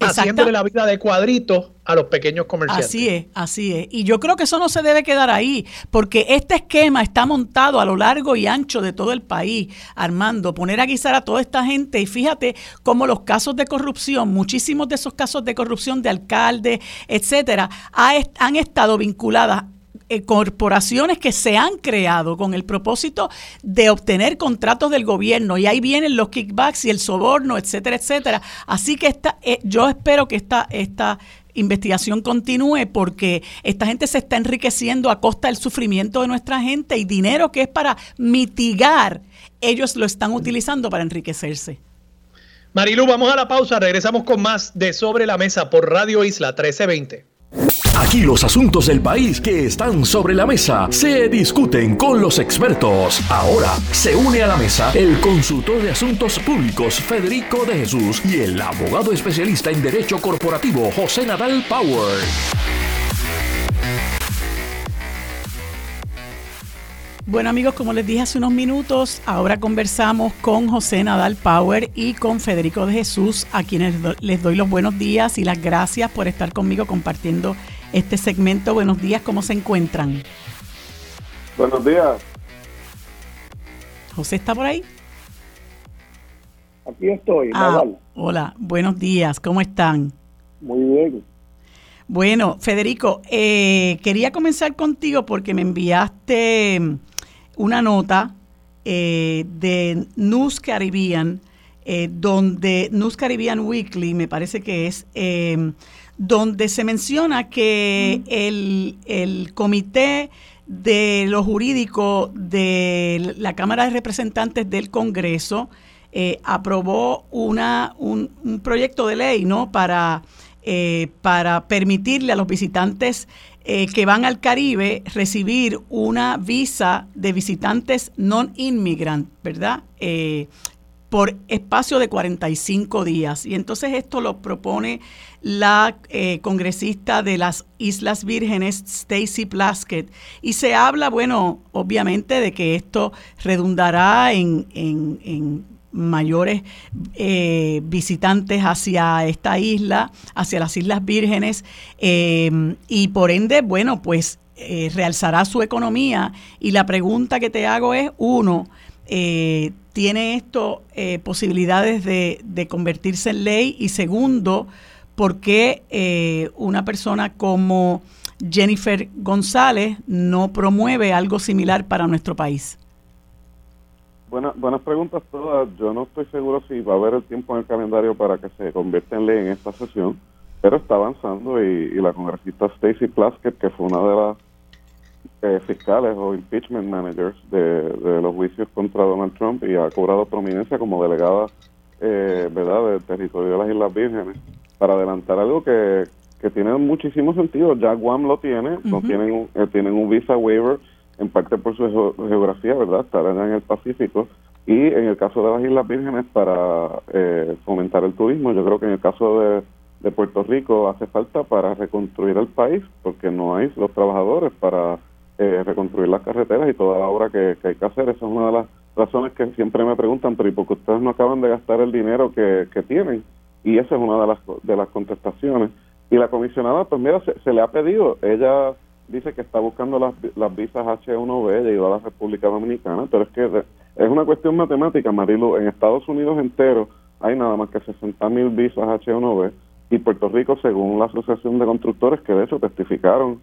haciéndole la vida de cuadritos a los pequeños comerciantes. Así es, así es. Y yo creo que eso no se debe quedar ahí, porque este esquema está montado a lo largo y ancho de todo el país, Armando, poner a guisar a toda esta gente y fíjate cómo los casos de corrupción, muchísimos de esos casos de corrupción de alcaldes, etcétera, han estado vinculadas eh, corporaciones que se han creado con el propósito de obtener contratos del gobierno y ahí vienen los kickbacks y el soborno, etcétera, etcétera. Así que esta, eh, yo espero que esta, esta investigación continúe porque esta gente se está enriqueciendo a costa del sufrimiento de nuestra gente y dinero que es para mitigar, ellos lo están utilizando para enriquecerse. Marilu, vamos a la pausa, regresamos con más de Sobre la Mesa por Radio Isla 1320. Aquí los asuntos del país que están sobre la mesa se discuten con los expertos. Ahora se une a la mesa el consultor de asuntos públicos Federico de Jesús y el abogado especialista en derecho corporativo José Nadal Power. Bueno amigos, como les dije hace unos minutos, ahora conversamos con José Nadal Power y con Federico de Jesús, a quienes les doy los buenos días y las gracias por estar conmigo compartiendo este segmento. Buenos días, ¿cómo se encuentran? Buenos días. José está por ahí. Aquí estoy. Ah, hola, buenos días, ¿cómo están? Muy bien. Bueno, Federico, eh, quería comenzar contigo porque me enviaste una nota eh, de News Caribbean, eh, donde News Caribbean Weekly, me parece que es, donde se menciona que el, comité de lo jurídico de la Cámara de Representantes del Congreso eh, aprobó una, un, proyecto de ley ¿no? para, eh, para permitirle a los visitantes eh, que van al Caribe recibir una visa de visitantes non-inmigrant, ¿verdad? por espacio de 45 días. Y entonces esto lo propone la eh, congresista de las Islas Vírgenes, Stacy Plaskett. Y se habla, bueno, obviamente de que esto redundará en, mayores eh, visitantes hacia esta isla, hacia las Islas Vírgenes, eh, y por ende, bueno, pues realzará su economía. Y la pregunta que te hago es, uno, ¿tiene esto eh, posibilidades de, convertirse en ley? Y segundo, ¿por qué eh, una persona como Jennifer González no promueve algo similar para nuestro país? Buenas, buenas preguntas todas. Yo no estoy seguro si va a haber el tiempo en el calendario para que se convierta en ley en esta sesión, pero está avanzando y, la congresista Stacy Plaskett, que fue una de las eh, fiscales o impeachment managers de, los juicios contra Donald Trump y ha cobrado prominencia como delegada eh, verdad del territorio de las Islas Vírgenes para adelantar algo que, que tiene muchísimo sentido. Ya Guam lo tiene, no tienen, un, eh, tienen un visa waiver en parte por su geografía, ¿verdad? Estarán en el Pacífico. Y en el caso de las Islas Vírgenes, para eh, fomentar el turismo, yo creo que en el caso de, Puerto Rico hace falta para reconstruir el país, porque no hay los trabajadores para eh, reconstruir las carreteras y toda la obra que, hay que hacer. Esa es una de las razones que siempre me preguntan, pero ¿y por qué ustedes no acaban de gastar el dinero que, que tienen? Y esa es una de las, de las contestaciones. Y la comisionada, pues mira, se, le ha pedido, ella dice que está buscando las, las visas H1B, de a la República Dominicana, pero es que es una cuestión matemática, Marilu. En Estados Unidos entero hay nada más que 60 mil visas H1B y Puerto Rico, según la Asociación de Constructores, que de hecho testificaron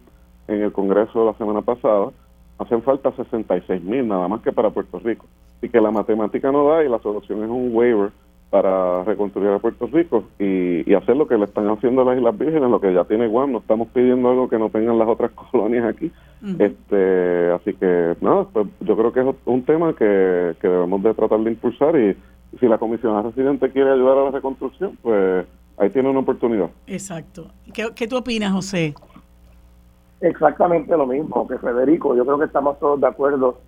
en el Congreso la semana pasada, hacen falta 66 mil nada más que para Puerto Rico. Y que la matemática no da y la solución es un waiver para reconstruir a Puerto Rico y, hacer lo que le están haciendo a las Islas Vírgenes, lo que ya tiene Guam. No estamos pidiendo algo que no tengan las otras <laughs> colonias aquí. este Así que, nada, pues yo creo que es un tema que, que debemos de tratar de impulsar y si la Comisión Residente quiere ayudar a la reconstrucción, pues ahí tiene una oportunidad. Exacto. ¿Qué, qué tú opinas, José? Exactamente lo mismo que Federico. Yo creo que estamos todos de acuerdo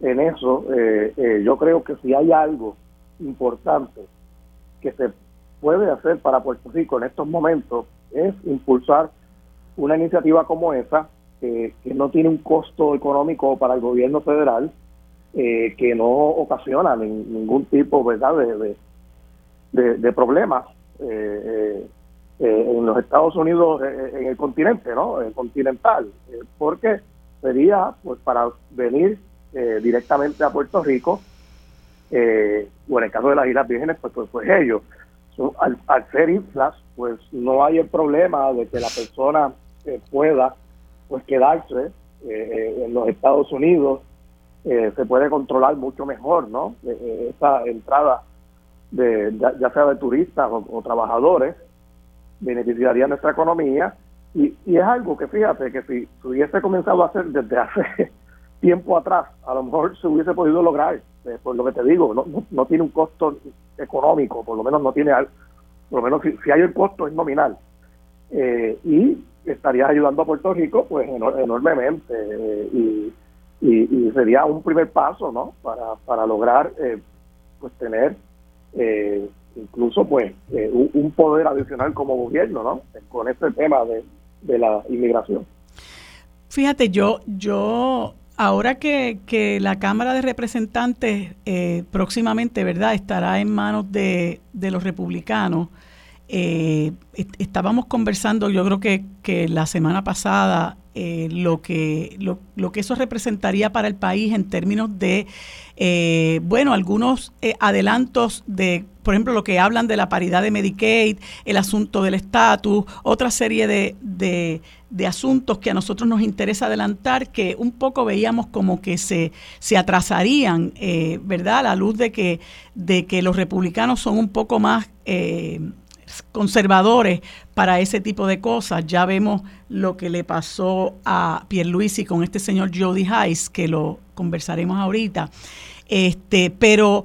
en eso. Eh, eh, yo creo que si hay algo importante que se puede hacer para Puerto Rico en estos momentos es impulsar una iniciativa como esa, que no tiene un costo económico para el gobierno federal, eh, que no ocasiona ningún tipo ¿verdad? de, de, problemas eh, eh, en los Estados Unidos, en el continente, ¿no? El continental, porque sería pues para venir directamente a Puerto Rico eh, o en el caso de las Islas Vírgenes, pues, pues, pues ellos. al, ser islas, pues no hay el problema de que la persona eh, pueda pues quedarse eh, en los Estados Unidos, se puede controlar mucho mejor, ¿no? esa entrada de ya, sea de turistas o, trabajadores beneficiaría nuestra economía y, y, es algo que fíjate que si se hubiese comenzado a hacer desde hace <laughs> tiempo atrás, a lo mejor se hubiese podido lograr este, por lo que te digo, no, no, tiene un costo económico, por lo menos no tiene, por lo menos si, hay el costo es nominal. Eh, y estarías ayudando a Puerto Rico pues enormemente eh, y, y, sería un primer paso no para, para lograr eh, pues tener incluso pues un, poder adicional como gobierno no con este tema de, de la inmigración. Fíjate yo yo Ahora que, la Cámara de Representantes eh, próximamente, ¿verdad?, estará en manos de, los republicanos. Eh, estábamos conversando, yo creo que, que la semana pasada, eh, lo, que, lo, lo, que eso representaría para el país en términos de, bueno, algunos adelantos de por ejemplo, lo que hablan de la paridad de Medicaid, el asunto del estatus, otra serie de, de, asuntos que a nosotros nos interesa adelantar, que un poco veíamos como que se, se atrasarían, eh, ¿verdad? A la luz de que, de que los republicanos son un poco más... Eh, conservadores para ese tipo de cosas. Ya vemos lo que le pasó a Pierluisi con este señor Jody Heiss, que lo conversaremos ahorita. Este, pero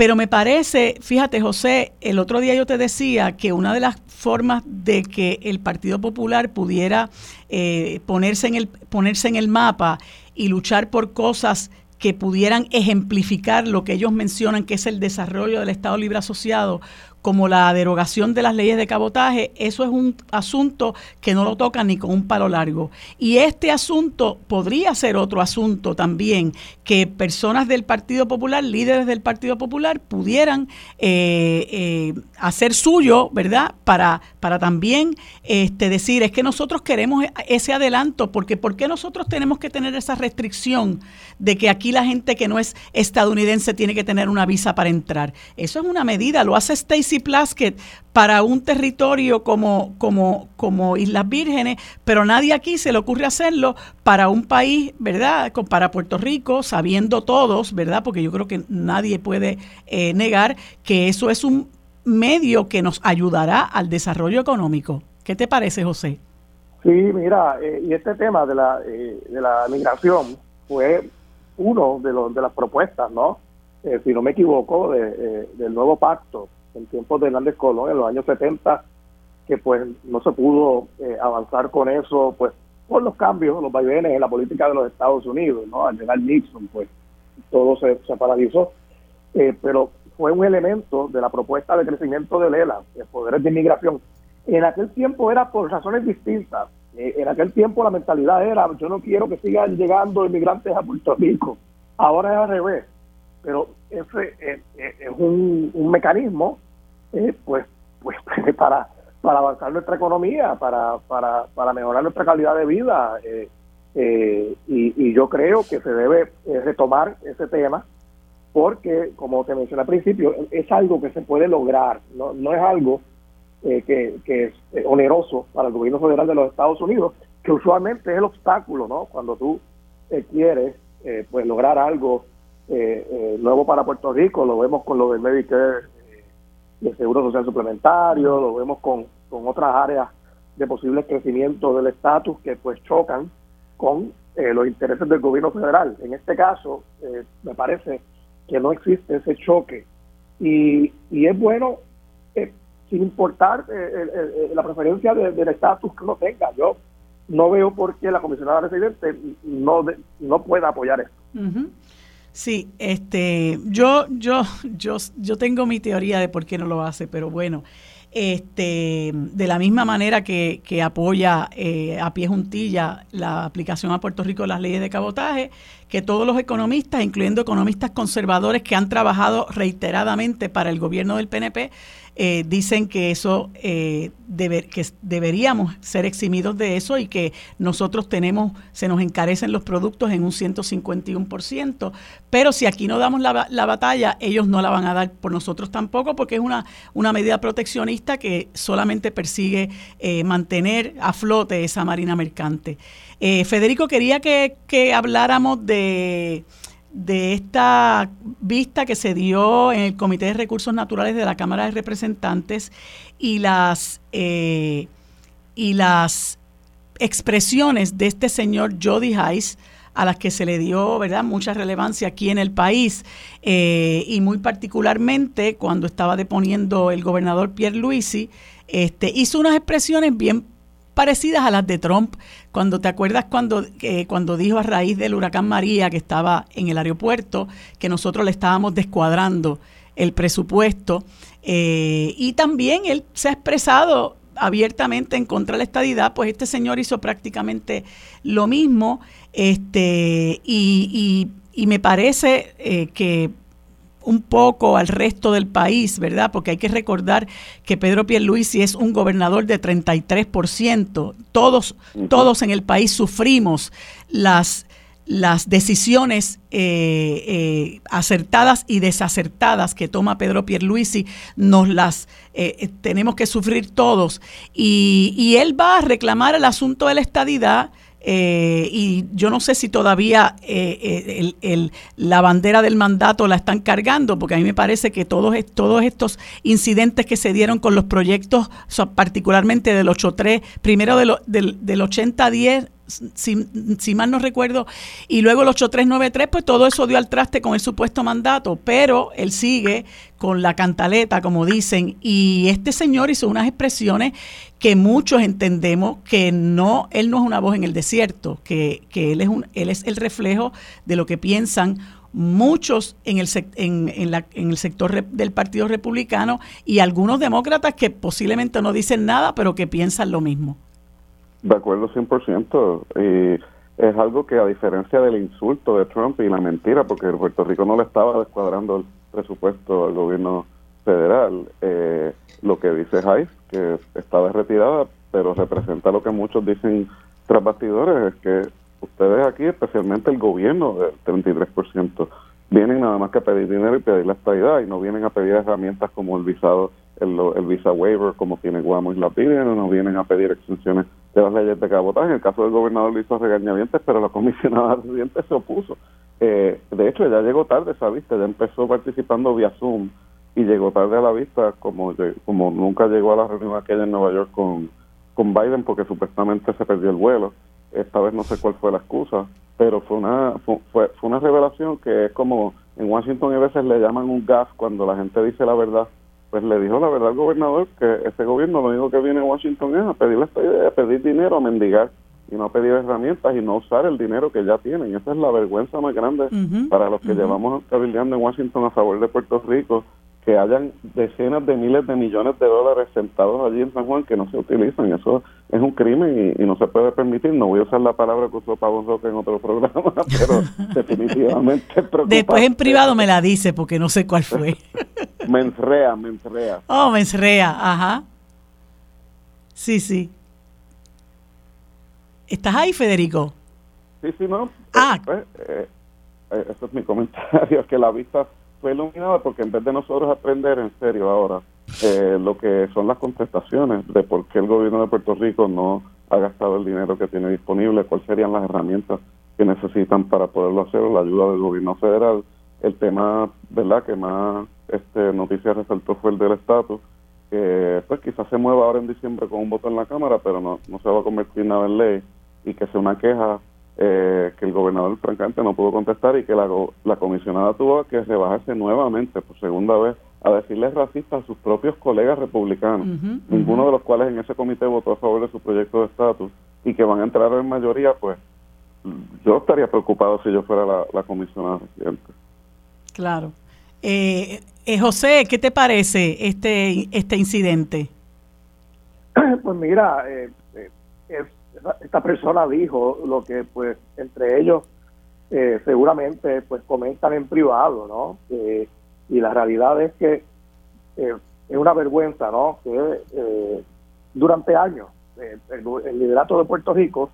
pero me parece, fíjate José, el otro día yo te decía que una de las formas de que el Partido Popular pudiera eh, ponerse, en el, ponerse en el mapa y luchar por cosas que pudieran ejemplificar lo que ellos mencionan que es el desarrollo del Estado Libre Asociado como la derogación de las leyes de cabotaje, eso es un asunto que no lo toca ni con un palo largo. Y este asunto podría ser otro asunto también, que personas del Partido Popular, líderes del Partido Popular, pudieran eh, eh, hacer suyo, ¿verdad? Para, para también este, decir, es que nosotros queremos ese adelanto, porque ¿por qué nosotros tenemos que tener esa restricción de que aquí la gente que no es estadounidense tiene que tener una visa para entrar? Eso es una medida, lo hace Stacy Plaskett para un territorio como, como, como Islas Vírgenes, pero nadie aquí se le ocurre hacerlo para un país, ¿verdad? Para Puerto Rico, sabiendo todos, ¿verdad? Porque yo creo que nadie puede eh, negar que eso es un medio que nos ayudará al desarrollo económico. ¿Qué te parece, José? Sí, mira, eh, y este tema de la, eh, de la migración fue uno de, los, de las propuestas, ¿no? si no me equivoco, de, del nuevo pacto en tiempos de Hernández Colón, en los años 70, que pues no se pudo eh, avanzar con eso, pues por los cambios, los vaivenes en la política de los Estados Unidos, ¿no? Al llegar Nixon, pues todo se, paralizó. Eh, pero fue un elemento de la propuesta de crecimiento de Lela, de poderes de inmigración. En aquel tiempo era por razones distintas. Eh, en aquel tiempo la mentalidad era, yo no quiero que sigan llegando inmigrantes a Puerto Rico. Ahora es al revés pero ese es, un, mecanismo eh, pues pues <laughs> para para avanzar nuestra economía para para, para mejorar nuestra calidad de vida eh, eh, y, yo creo que se debe retomar ese tema porque como te mencioné al principio es algo que se puede lograr no, no es algo que, que es oneroso para el gobierno federal de los Estados Unidos que usualmente es el obstáculo no cuando tú quieres pues lograr algo eh, eh, nuevo para Puerto Rico, lo vemos con lo del Medicare eh, el Seguro Social Suplementario, lo vemos con, con otras áreas de posible crecimiento del estatus que pues chocan con eh, los intereses del gobierno federal. En este caso, me parece que no existe ese choque y, y es bueno, sin importar la preferencia del estatus que uno tenga, yo no veo por qué la comisionada residente no, no pueda apoyar esto. Sí, este, yo, yo, yo, yo tengo mi teoría de por qué no lo hace, pero bueno, este, de la misma manera que, que apoya eh, a pie juntilla la aplicación a Puerto Rico de las leyes de cabotaje, que todos los economistas, incluyendo economistas conservadores que han trabajado reiteradamente para el gobierno del PNP, eh, dicen que eso eh, que deberíamos ser eximidos de eso y que nosotros tenemos, se nos encarecen los productos en un 151%, pero si aquí no damos la, la batalla, ellos no la van a dar por nosotros tampoco, porque es una, una medida proteccionista que solamente persigue eh, mantener a flote esa marina mercante. Federico, quería que, que habláramos de de esta vista que se dio en el Comité de Recursos Naturales de la Cámara de Representantes y las, eh, y las expresiones de este señor Jody Heiss, a las que se le dio verdad mucha relevancia aquí en el país eh, y muy particularmente cuando estaba deponiendo el gobernador Pierre Luisi, este, hizo unas expresiones bien parecidas a las de Trump, cuando te acuerdas cuando, eh, cuando dijo a raíz del huracán María que estaba en el aeropuerto, que nosotros le estábamos descuadrando el presupuesto, eh, y también él se ha expresado abiertamente en contra de la estadidad, pues este señor hizo prácticamente lo mismo, este, y, me parece eh, que un poco al resto del país, ¿verdad? Porque hay que recordar que Pedro Pierluisi es un gobernador de 33%. Todos, todos en el país sufrimos las, las decisiones eh, eh, acertadas y desacertadas que toma Pedro Pierluisi, nos las eh, tenemos que sufrir todos. Y, y él va a reclamar el asunto de la estadidad eh, y yo no sé si todavía eh, eh, la bandera del mandato la están cargando, porque a mí me parece que todos, todos estos incidentes que se dieron con los proyectos, particularmente del 8.3, primero del, del 80-10, si, mal no recuerdo, y luego el 8393, pues todo eso dio al traste con el supuesto mandato, pero él sigue con la cantaleta, como dicen, y este señor hizo unas expresiones que muchos entendemos que no, él no es una voz en el desierto, que, que él, es un, él es el reflejo de lo que piensan muchos en el, en, en, la, en el sector del Partido Republicano y algunos demócratas que posiblemente no dicen nada, pero que piensan lo mismo. De acuerdo 100%. Y es algo que a diferencia del insulto de Trump y la mentira, porque Puerto Rico no le estaba descuadrando el presupuesto al gobierno federal, eh, lo que dice Hayes, que está retirada, pero representa lo que muchos dicen tras bastidores, es que ustedes aquí, especialmente el gobierno del 33%, vienen nada más que a pedir dinero y pedir la estabilidad y no vienen a pedir herramientas como el visado, el, el visa waiver como tiene Guamo y la piden, no vienen a pedir exenciones de las leyes de cabotaje. En el caso del gobernador lo hizo regañadientes, pero la <laughs> comisionada residente se opuso. Eh, de hecho, ya llegó tarde esa vista, ya empezó participando vía Zoom y llegó tarde a la vista como, como nunca llegó a la reunión aquella en Nueva York con, con Biden porque supuestamente se perdió el vuelo. Esta vez no sé cuál fue la excusa, pero fue una, fue, fue una revelación que es como en Washington a veces le llaman un gas cuando la gente dice la verdad pues le dijo la verdad al gobernador que ese gobierno lo único que viene a Washington es a pedirle esta idea, a pedir dinero, a mendigar y no a pedir herramientas y no usar el dinero que ya tienen. Esa es la vergüenza más grande para los que llevamos cabildeando en Washington a favor de Puerto Rico, que hayan decenas de miles de millones de dólares sentados allí en San Juan que no se utilizan. Eso es un crimen y, no se puede permitir. No voy a usar la palabra que usó Pablo Roque en otro programa, <laughs> pero <laughs> definitivamente Después en privado me la dice porque no sé cuál fue. <laughs> mensrea, mensrea. Oh, mensrea, ajá. Sí, sí. ¿Estás ahí, Federico? Sí, sí, no. Ah. Pues, eh, eh, eso es mi comentario, que la vista fue iluminada porque en vez de nosotros aprender en serio ahora eh, lo que son las contestaciones de por qué el gobierno de Puerto Rico no ha gastado el dinero que tiene disponible, cuáles serían las herramientas que necesitan para poderlo hacer, la ayuda del gobierno federal, el tema, ¿verdad?, que más este noticia resaltó fue el del estatus, que pues quizás se mueva ahora en diciembre con un voto en la Cámara, pero no, no se va a convertir nada en ley y que sea una queja eh, que el gobernador francamente no pudo contestar y que la, la comisionada tuvo que rebajarse nuevamente por segunda vez a decirles racistas a sus propios colegas republicanos, ninguno de los cuales en ese comité votó a favor de su proyecto de estatus y que van a entrar en mayoría, pues yo estaría preocupado si yo fuera la, la comisionada residente. Claro. Eh, eh, José, ¿qué te parece este, este incidente? <clears throat> Pues mira, eh esta persona dijo lo que pues entre ellos eh, seguramente pues comentan en privado, ¿no? y la realidad es que eh, es una vergüenza, ¿no? Que eh, durante años el, liderato de Puerto Rico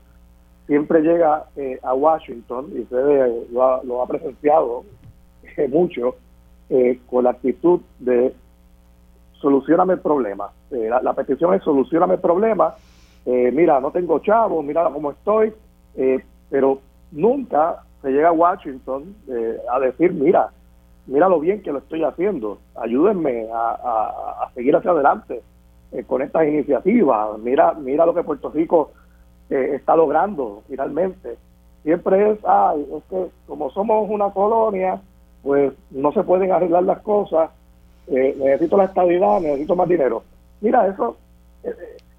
siempre llega a Washington y usted lo ha, lo ha presenciado mucho con la actitud de solucioname el problema. La, la, petición es solucioname el problema eh, mira, no tengo chavo, mira cómo estoy, eh, pero nunca se llega a Washington eh, a decir, mira, mira lo bien que lo estoy haciendo, ayúdenme a, seguir hacia adelante con estas iniciativas, mira, mira lo que Puerto Rico está logrando finalmente. Siempre es, ay, es que como somos una colonia, pues no se pueden arreglar las cosas, necesito la estabilidad, necesito más dinero. Mira, eso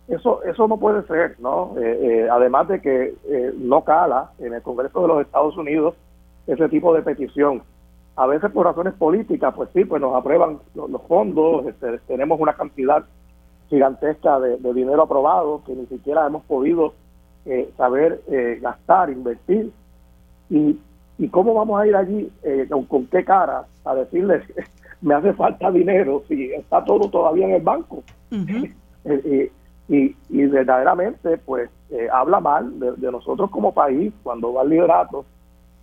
eso, eso no puede ser, ¿no? Eh, eh, además de que eh, no cala en el Congreso de los Estados Unidos ese tipo de petición. A veces por razones políticas, pues sí, pues nos aprueban los, fondos, este, tenemos una cantidad gigantesca de, dinero aprobado que ni siquiera hemos podido saber gastar, invertir. Y, ¿Y cómo vamos a ir allí, con, qué cara, a decirles, <laughs> me hace falta dinero si está todo todavía en el banco? <laughs> y, y verdaderamente pues eh, habla mal de, nosotros como país cuando va al liderato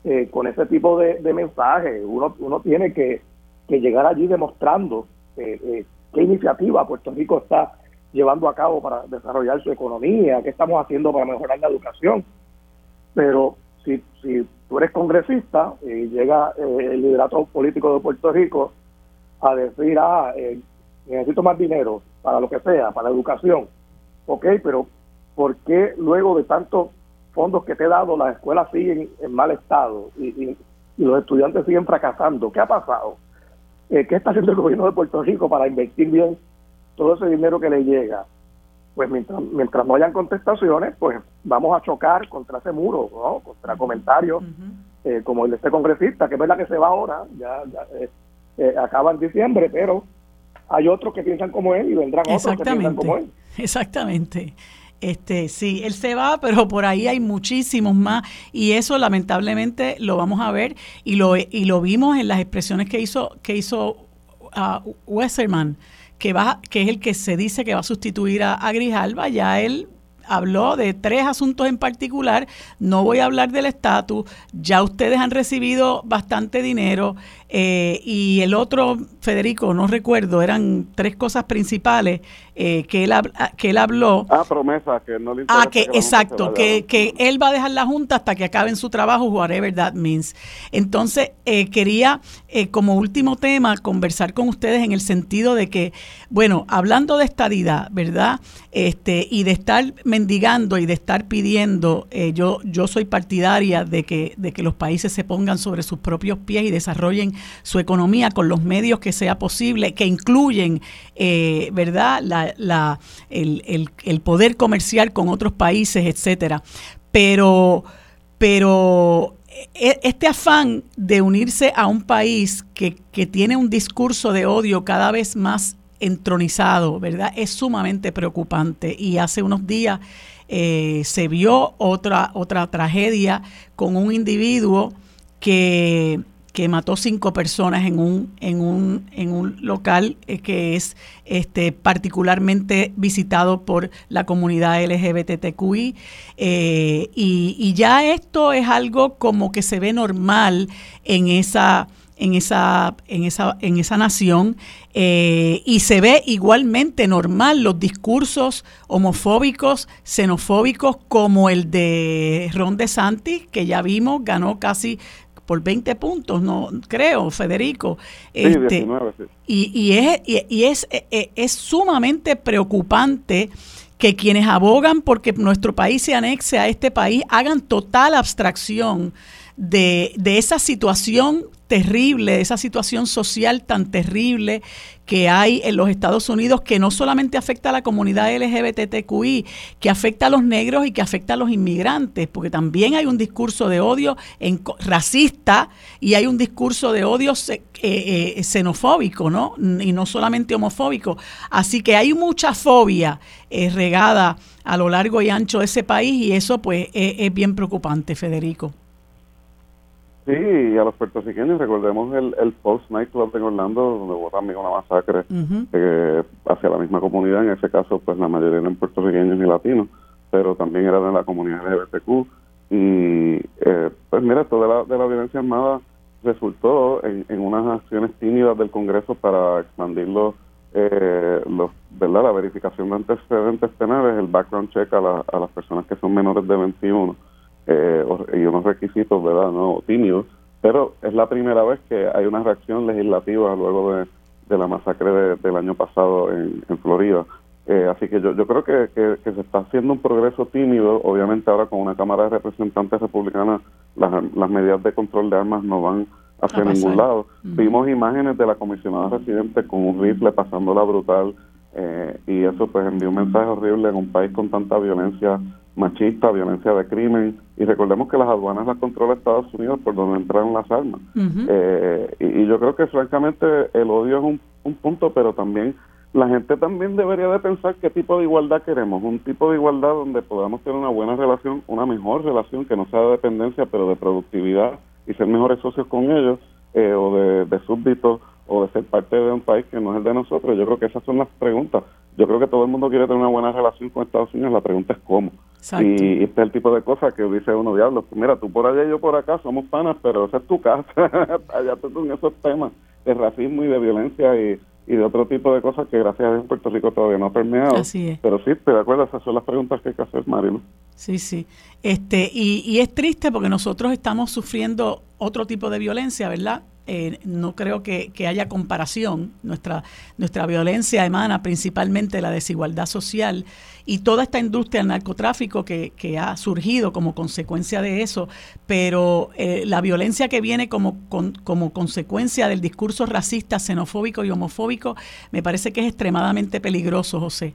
eh, con ese tipo de, mensajes. Uno, uno tiene que, llegar allí demostrando eh, qué iniciativa Puerto Rico está llevando a cabo para desarrollar su economía, qué estamos haciendo para mejorar la educación. Pero si, si tú eres congresista y llega el liderato político de Puerto Rico a decir, ah, necesito más dinero para lo que sea, para la educación, ok, pero ¿por qué luego de tantos fondos que te he dado las escuelas siguen en mal estado y, los estudiantes siguen fracasando? ¿Qué ha pasado? Eh, ¿Qué está haciendo el gobierno de Puerto Rico para invertir bien todo ese dinero que le llega? Pues mientras, no hayan contestaciones, pues vamos a chocar contra ese muro, ¿no? contra comentarios eh, como el de este congresista, que es verdad que se va ahora, ya, acaba en diciembre, pero hay otros que piensan como él y vendrán otros que piensan como él. Exactamente. Este, sí, él se va, pero por ahí hay muchísimos más y eso lamentablemente lo vamos a ver y lo, y lo vimos en las expresiones que hizo que hizo uh, Westerman, que va que es el que se dice que va a sustituir a, a Grijalba, ya él habló de tres asuntos en particular, no voy a hablar del estatus, ya ustedes han recibido bastante dinero eh, y el otro, Federico, no recuerdo, eran tres cosas principales eh, que, él, que él habló. Ah, promesa, que no le Ah, que, exacto, que, que, él va a dejar la Junta hasta que acabe en su trabajo, whatever that means. Entonces, eh, quería, como último tema, conversar con ustedes en el sentido de que, bueno, hablando de estadidad, ¿verdad? Este, y de estar mendigando y de estar pidiendo, yo, yo soy partidaria de que, de que los países se pongan sobre sus propios pies y desarrollen su economía con los medios que sea posible, que incluyen, eh, ¿verdad?, la, el, el, poder comercial con otros países, etcétera. Pero, pero e, este afán de unirse a un país que, que tiene un discurso de odio cada vez más entronizado, ¿verdad? Es sumamente preocupante. Y hace unos días eh, se vio otra, otra tragedia con un individuo que que mató cinco personas en un, en un, en un local eh, que es este, particularmente visitado por la comunidad LGBTQI. Eh, y, ya esto es algo como que se ve normal en esa en esa, en esa, en esa nación eh, y se ve igualmente normal los discursos homofóbicos, xenofóbicos como el de Ron DeSantis, que ya vimos, ganó casi por 20 puntos, no creo, Federico. Este, y, y, es, y, es, e, e, es, sumamente preocupante que quienes abogan porque nuestro país se anexe a este país hagan total abstracción de, de esa situación terrible, esa situación social tan terrible que hay en los Estados Unidos, que no solamente afecta a la comunidad LGBTQI, que afecta a los negros y que afecta a los inmigrantes, porque también hay un discurso de odio en, racista y hay un discurso de odio eh, eh, xenofóbico, ¿no? Y no solamente homofóbico. Así que hay mucha fobia eh, regada a lo largo y ancho de ese país y eso pues es bien preocupante, Federico. Sí, y a los puertorriqueños, recordemos el, el Post Nightclub en Orlando, donde hubo también una masacre eh, hacia la misma comunidad. En ese caso, pues la mayoría eran puertorriqueños y latinos, pero también eran de la comunidad LGBTQ. Y eh, pues mira, toda la, de la violencia armada resultó en, en unas acciones tímidas del Congreso para expandir los, eh, los, ¿verdad? la verificación de antecedentes penales, el background check a, la, a las personas que son menores de 21 eh, y unos requisitos, ¿verdad?, no tímidos, pero es la primera vez que hay una reacción legislativa luego de, la masacre del año pasado en, Florida. Eh, así que yo, yo creo que, que, se está haciendo un progreso tímido. Obviamente ahora con una Cámara de Representantes republicana las, las medidas de control de armas no van hacia ningún lado. Vimos imágenes de la comisionada residente con un rifle pasándola brutal eh, y eso pues envió un mensaje horrible en un país con tanta violencia machista, violencia de crimen, y recordemos que las aduanas las controla Estados Unidos por donde entraron las armas. Eh, y, yo creo que francamente el odio es un, un, punto, pero también la gente también debería de pensar qué tipo de igualdad queremos, un tipo de igualdad donde podamos tener una buena relación, una mejor relación que no sea de dependencia, pero de productividad y ser mejores socios con ellos, eh, o de, de súbditos, o de ser parte de un país que no es el de nosotros. Yo creo que esas son las preguntas. Yo creo que todo el mundo quiere tener una buena relación con Estados Unidos, la pregunta es cómo. Y este es el tipo de cosas que dice uno, diablo, pues mira, tú por allá y yo por acá somos panas, pero esa es tu casa, <laughs> allá tú con esos temas de racismo y de violencia y, y de otro tipo de cosas que gracias a Dios en Puerto Rico todavía no ha permeado. Así es. Pero sí, te acuerdas, esas son las preguntas que hay que hacer, Marino. Sí, sí. Este, y, y es triste porque nosotros estamos sufriendo otro tipo de violencia, ¿verdad? Eh, no creo que, haya comparación. Nuestra, nuestra violencia emana principalmente de la desigualdad social y toda esta industria del narcotráfico que, ha surgido como consecuencia de eso, pero eh, la violencia que viene como, como consecuencia del discurso racista, xenofóbico y homofóbico, me parece que es extremadamente peligroso, José.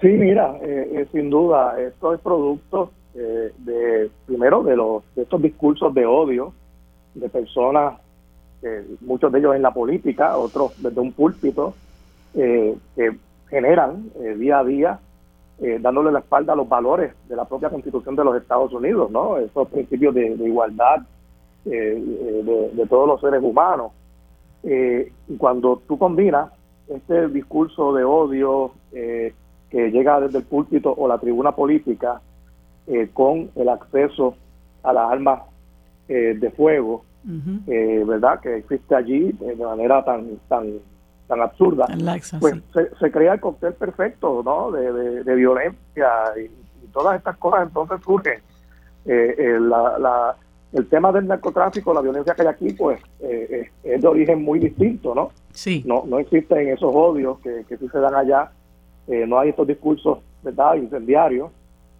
Sí, mira, eh, sin duda, esto es producto eh, de primero de los de estos discursos de odio de personas, muchos de ellos en la política, otros desde un púlpito, que generan día a día dándole la espalda a los valores de la propia Constitución de los Estados Unidos, ¿no? Esos principios de, igualdad de, de, todos los seres humanos. y cuando tú combinas este discurso de odio eh, que llega desde el púlpito o la tribuna política eh, con el acceso a las armas eh, de fuego, ¿verdad? Que existe allí de manera tan tan tan absurda, pues se, crea el cóctel perfecto, ¿no? De, de, violencia y, todas estas cosas entonces surgen. la, la, el tema del narcotráfico, la violencia que hay aquí, pues es de origen muy distinto, ¿no? Sí. No, no existen esos odios que, que sí se dan allá, eh, no hay estos discursos ¿verdad? incendiarios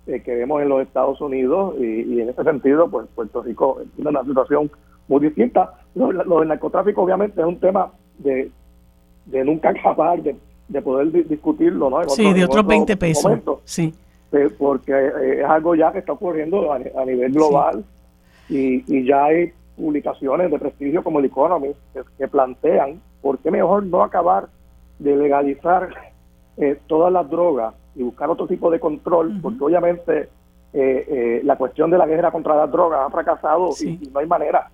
eh, que vemos en los Estados Unidos y, en ese sentido, pues Puerto Rico tiene una situación muy distinta. Lo, del narcotráfico obviamente es un tema de, de nunca acabar de, de poder discutirlo, ¿no? sí, de otros 20 pesos. sí. Eh, porque es algo ya que está ocurriendo a, nivel global y, y ya hay publicaciones de prestigio como el Economist que plantean ¿por qué mejor no acabar de legalizar eh, todas las drogas y buscar otro tipo de control? Porque obviamente eh, eh, la cuestión de la guerra contra las drogas ha fracasado y, no hay manera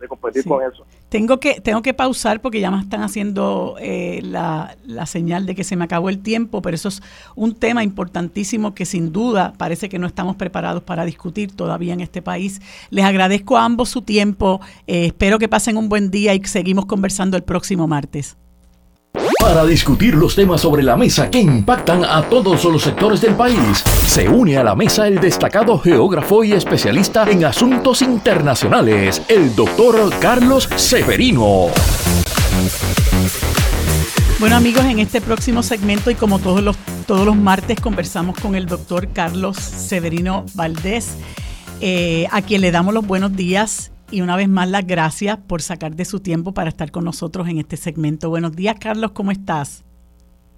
de, competir con eso. Tengo que, tengo que pausar porque ya me están haciendo eh, la, la, señal de que se me acabó el tiempo, pero eso es un tema importantísimo que sin duda parece que no estamos preparados para discutir todavía en este país. Les agradezco a ambos su tiempo, espero que pasen un buen día y seguimos conversando el próximo martes para discutir los temas sobre la mesa que impactan a todos los sectores del país. Se une a la mesa el destacado geógrafo y especialista en asuntos internacionales, el doctor Carlos Severino. Bueno amigos, en este próximo segmento y como todos los, todos los martes conversamos con el doctor Carlos Severino Valdés, eh, a quien le damos los buenos días y una vez más las gracias por sacar de su tiempo para estar con nosotros en este segmento. Buenos días, Carlos, ¿cómo estás?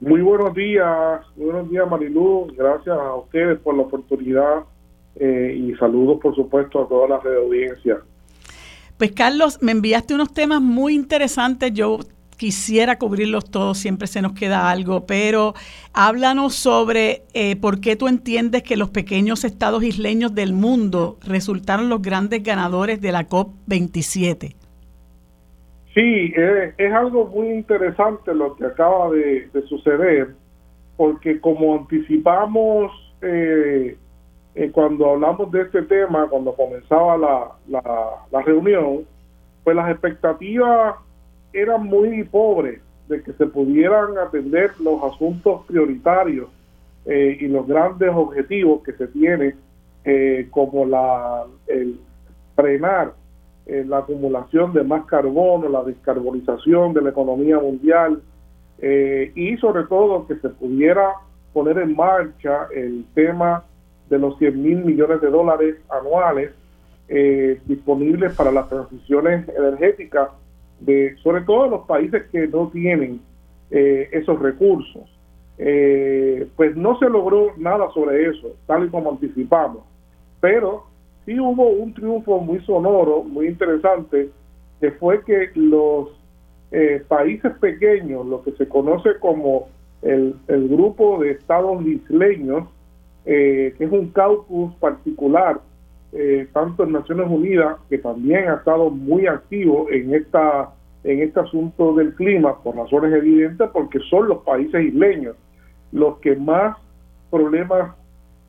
Muy buenos días, buenos días Marilu, gracias a ustedes por la oportunidad eh, y saludos por supuesto a todas las de audiencia. Pues Carlos, me enviaste unos temas muy interesantes, yo quisiera cubrirlos todos, siempre se nos queda algo, pero háblanos sobre eh, por qué tú entiendes que los pequeños estados isleños del mundo resultaron los grandes ganadores de la COP27. Sí, es, algo muy interesante lo que acaba de, suceder, porque como anticipamos eh, eh, cuando hablamos de este tema, cuando comenzaba la, la, la reunión, pues las expectativas eran muy pobres de que se pudieran atender los asuntos prioritarios eh, y los grandes objetivos que se tienen, eh, como la, el frenar eh, la acumulación de más carbono, la descarbonización de la economía mundial y sobre todo que se pudiera poner en marcha el tema de los 100 mil millones de dólares anuales disponibles para las transiciones energéticas de sobre todo los países que no tienen eh, esos recursos. Eh, pues no se logró nada sobre eso, tal y como anticipamos. Pero sí hubo un triunfo muy sonoro, muy interesante, que fue que los eh, países pequeños, lo que se conoce como el, el grupo de estados isleños, que es un caucus particular eh, tanto en Naciones Unidas, que también ha estado muy activo en esta en este asunto del clima por razones evidentes, porque son los países isleños los que más problemas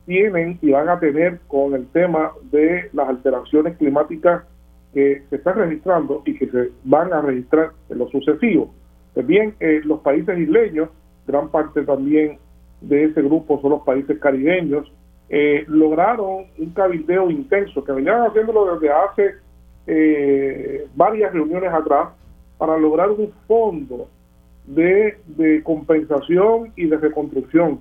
tienen y van a tener con el tema de las alteraciones climáticas que se están registrando y que se van a registrar en lo sucesivo. También pues eh, los países isleños, gran parte también de ese grupo son los países caribeños, eh, lograron un cabildeo intenso que venían haciéndolo desde hace eh, varias reuniones atrás para lograr un fondo de, compensación y de reconstrucción.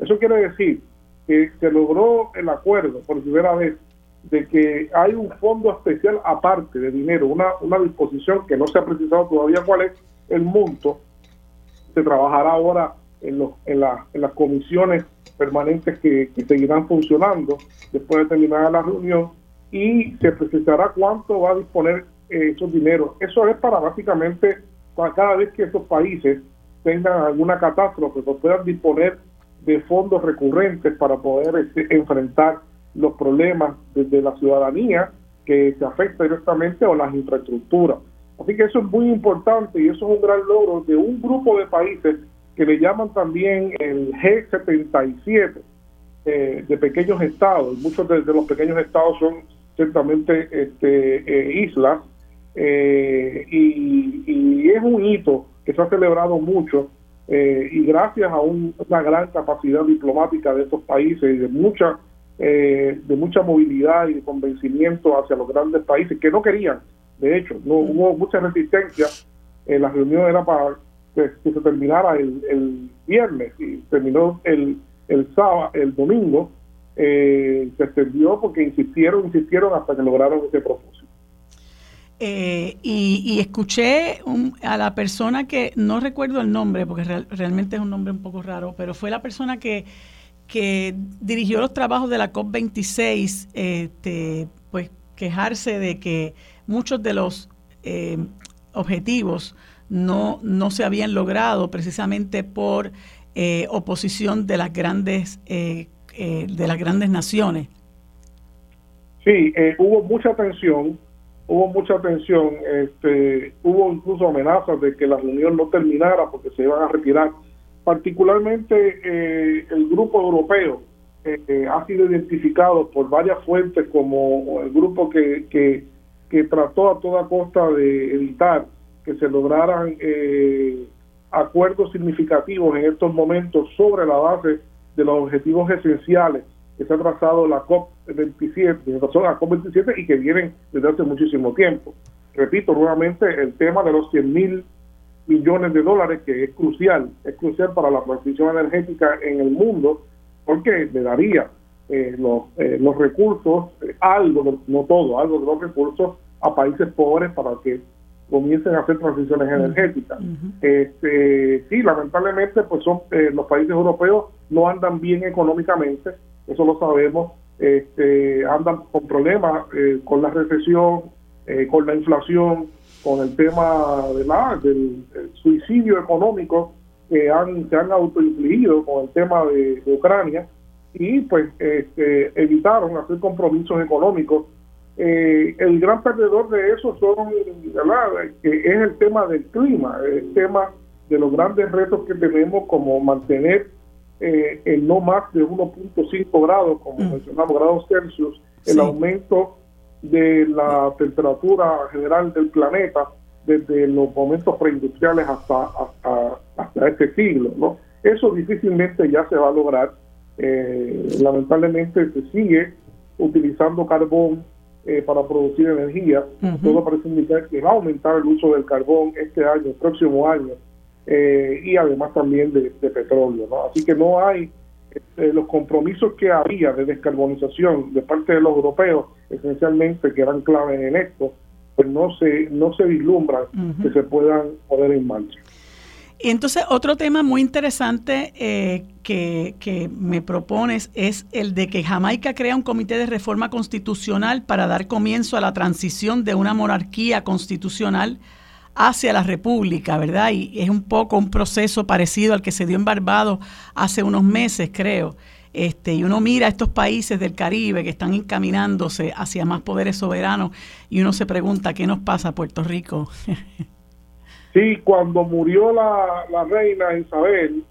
Eso quiere decir que se logró el acuerdo por primera vez de que hay un fondo especial aparte de dinero, una, una disposición que no se ha precisado todavía cuál es el monto. Se trabajará ahora en, los, en, en las comisiones permanentes que, seguirán funcionando después de terminar la reunión y se precisará cuánto va a disponer eh, esos dineros. Eso es para básicamente para cada vez que esos países tengan alguna catástrofe, pues puedan disponer de fondos recurrentes para poder este, enfrentar los problemas desde la ciudadanía que se afecta directamente o las infraestructuras. Así que eso es muy importante y eso es un gran logro de un grupo de países que le llaman también el G77 eh, de pequeños estados. Muchos de, los pequeños estados son ciertamente este, eh, islas. Eh, y, es un hito que se ha celebrado mucho y gracias a una gran capacidad diplomática de estos países y de mucha de mucha movilidad y de convencimiento hacia los grandes países que no querían. De hecho no hubo mucha resistencia. La reunión era para que, se terminara el, viernes y terminó el, el sábado, el domingo, eh, se extendió porque insistieron, insistieron hasta que lograron ese propósito. Eh, y, escuché a la persona que, no recuerdo el nombre, porque realmente es un nombre un poco raro, pero fue la persona que, que dirigió los trabajos de la COP26, este, pues quejarse de que muchos de los eh, objetivos no, no se habían logrado precisamente por eh, oposición de las grandes eh, eh, de las grandes naciones. Sí, hubo mucha tensión, hubo mucha tensión, este, hubo incluso amenazas de que la reunión no terminara porque se iban a retirar. Particularmente el grupo europeo ha sido identificado por varias fuentes como el grupo que, que, que trató a toda costa de evitar que se lograran eh, acuerdos significativos en estos momentos sobre la base de los objetivos esenciales que se ha trazado la COP27, la COP27 y que vienen desde hace muchísimo tiempo. Repito nuevamente el tema de los 100 mil millones de dólares que es crucial, es crucial para la transición energética en el mundo porque le daría eh, los, eh, los recursos, algo, no todo, algo de los recursos a países pobres para que comiencen a hacer transiciones energéticas. este, sí, lamentablemente, pues son eh, los países europeos no andan bien económicamente, eso lo sabemos, este, andan con problemas eh, con la recesión, eh, con la inflación, con el tema de la, del, suicidio económico que han, se han autoinfligido con el tema de, de Ucrania. Y pues este, evitaron hacer compromisos económicos eh, el gran perdedor de eso son, que es el tema del clima, el tema de los grandes retos que tenemos como mantener eh, el no más de 1.5 grados, como mm. mencionamos, grados Celsius, el aumento de la temperatura general del planeta desde los momentos preindustriales hasta, hasta, este siglo. ¿no? Eso difícilmente ya se va a lograr. Eh, lamentablemente se sigue utilizando carbón eh, para producir energía. Todo parece indicar que va a aumentar el uso del carbón este año, el próximo año, eh, y además también de, petróleo. ¿no? Así que no hay este, los compromisos que había de descarbonización de parte de los europeos, esencialmente que eran claves en esto, pues no se, no se vislumbran que se puedan poner en marcha. Y entonces otro tema muy interesante eh, que, que, me propones es el de que Jamaica crea un comité de reforma constitucional para dar comienzo a la transición de una monarquía constitucional hacia la república, ¿verdad? Y es un poco un proceso parecido al que se dio en Barbados hace unos meses, creo. Este, y uno mira a estos países del Caribe que están encaminándose hacia más poderes soberanos y uno se pregunta, ¿qué nos pasa a Puerto Rico? <laughs> Sí, cuando murió la, la reina Isabel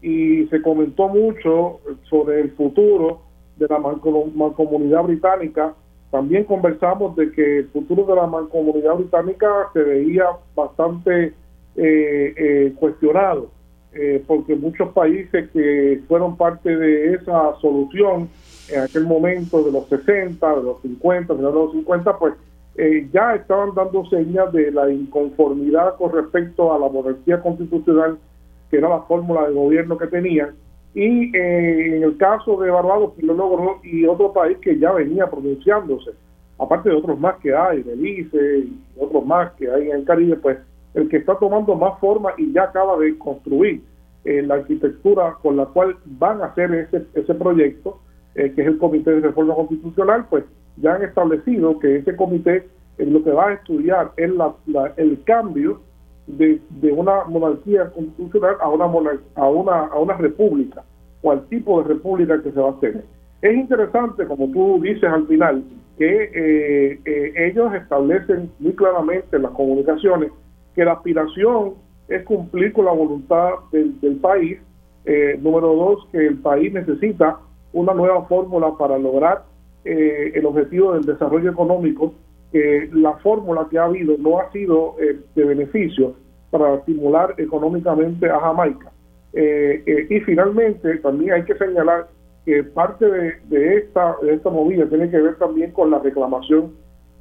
y se comentó mucho sobre el futuro de la mancomunidad británica, también conversamos de que el futuro de la mancomunidad británica se veía bastante eh, eh, cuestionado, eh, porque muchos países que fueron parte de esa solución en aquel momento de los 60, de los 50, de los 50, pues eh, ya estaban dando señas de la inconformidad con respecto a la monarquía constitucional, que era la fórmula de gobierno que tenían. Y eh, en el caso de Barbados, lo logró, y otro país que ya venía pronunciándose, aparte de otros más que hay, Belice y otros más que hay en el Caribe, pues el que está tomando más forma y ya acaba de construir eh, la arquitectura con la cual van a hacer ese, ese proyecto, eh, que es el Comité de Reforma Constitucional, pues ya han establecido que ese comité lo que va a estudiar es la, el cambio de, de, una monarquía constitucional a una, a, una, a una república o al tipo de república que se va a hacer. Es interesante, como tú dices al final, que eh, eh, ellos establecen muy claramente en las comunicaciones que la aspiración es cumplir con la voluntad del, país. Eh, número dos, que el país necesita una nueva fórmula para lograr el objetivo del desarrollo económico, la fórmula que ha habido no ha sido de beneficio para estimular económicamente a Jamaica. y finalmente, también hay que señalar que parte de, esta, de esta movida tiene que ver también con la reclamación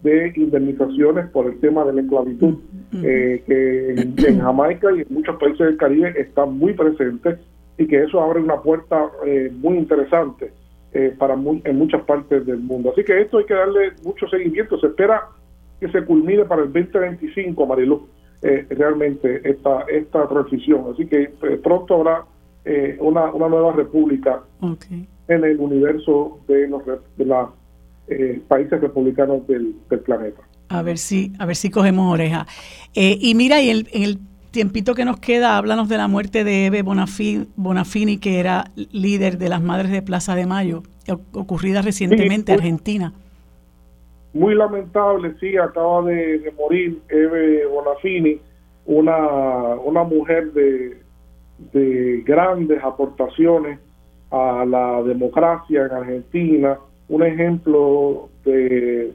de indemnizaciones por el tema de la esclavitud, eh, que en, Jamaica y en muchos países del Caribe está muy presente y que eso abre una puerta eh, muy interesante eh, para en muchas partes del mundo. Así que esto hay que darle mucho seguimiento. Se espera que se culmine para el 2025, Marilu, realmente esta, esta transición. Así que pronto habrá una, una nueva república en el universo de los de los eh, países republicanos del, planeta. A ver si, a ver si cogemos oreja. Eh, y mira, y el, en el tiempito que nos queda, háblanos de la muerte de Eve Bonafini, que era líder de las Madres de Plaza de Mayo, ocurrida recientemente en Argentina. Muy lamentable, sí, acaba de, morir Eve Bonafini, una, una mujer de, de grandes aportaciones a la democracia en Argentina, un ejemplo de,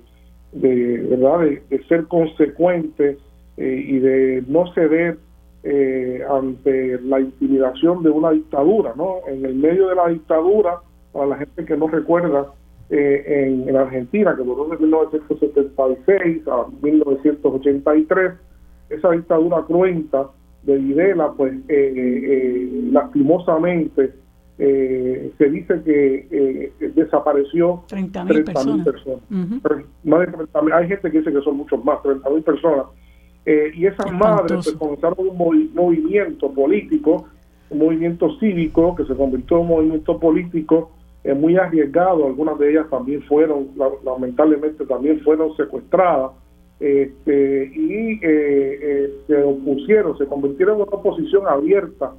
de verdad de, ser consecuente eh, y de no ceder eh, ante la intimidación de una dictadura, ¿no? En el medio de la dictadura, para la gente que no recuerda, eh, en, Argentina, que duró de 1976 a 1983, esa dictadura cruenta de Videla, pues lastimosamente eh, se dice que eh, desapareció 30 mil personas. Hay gente que dice que son muchos más, 30 mil personas. Eh, y esas madres pues, comenzaron un movimiento político, un movimiento cívico que se convirtió en un movimiento político eh, muy arriesgado. Algunas de ellas también fueron, lamentablemente, también fueron secuestradas. Este, y se opusieron, se convirtieron en una oposición abierta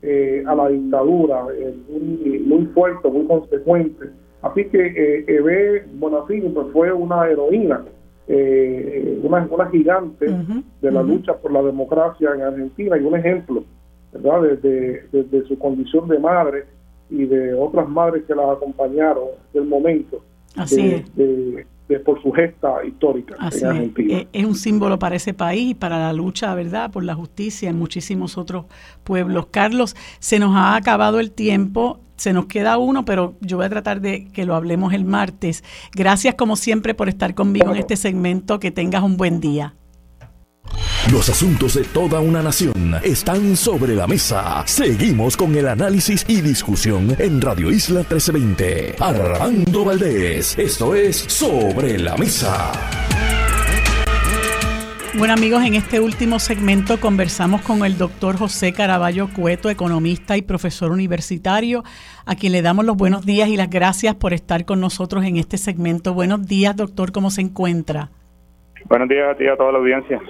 eh, a la dictadura, eh, muy, fuerte, muy consecuente. Así que eh, Eve Bonafini pues, fue una heroína, eh, una, una gigante de la lucha por la democracia en Argentina y un ejemplo, ¿verdad? Desde, desde su condición de madre y de otras madres que la acompañaron del momento. Así de, por su gesta histórica en Argentina. Es, un símbolo para ese país y para la lucha, ¿verdad?, por la justicia en muchísimos otros pueblos. Carlos, se nos ha acabado el tiempo. Se nos queda uno, pero yo voy a tratar de que lo hablemos el martes. Gracias como siempre por estar conmigo en este segmento. Que tengas un buen día. Los asuntos de toda una nación están sobre la mesa. Seguimos con el análisis y discusión en Radio Isla 1320. Armando Valdés, esto es Sobre la Mesa. Bueno amigos, en este último segmento conversamos con el doctor José Caraballo Cueto, economista y profesor universitario, a quien le damos los buenos días y las gracias por estar con nosotros en este segmento. Buenos días, doctor, ¿cómo se encuentra? Buenos días a ti y a toda la audiencia.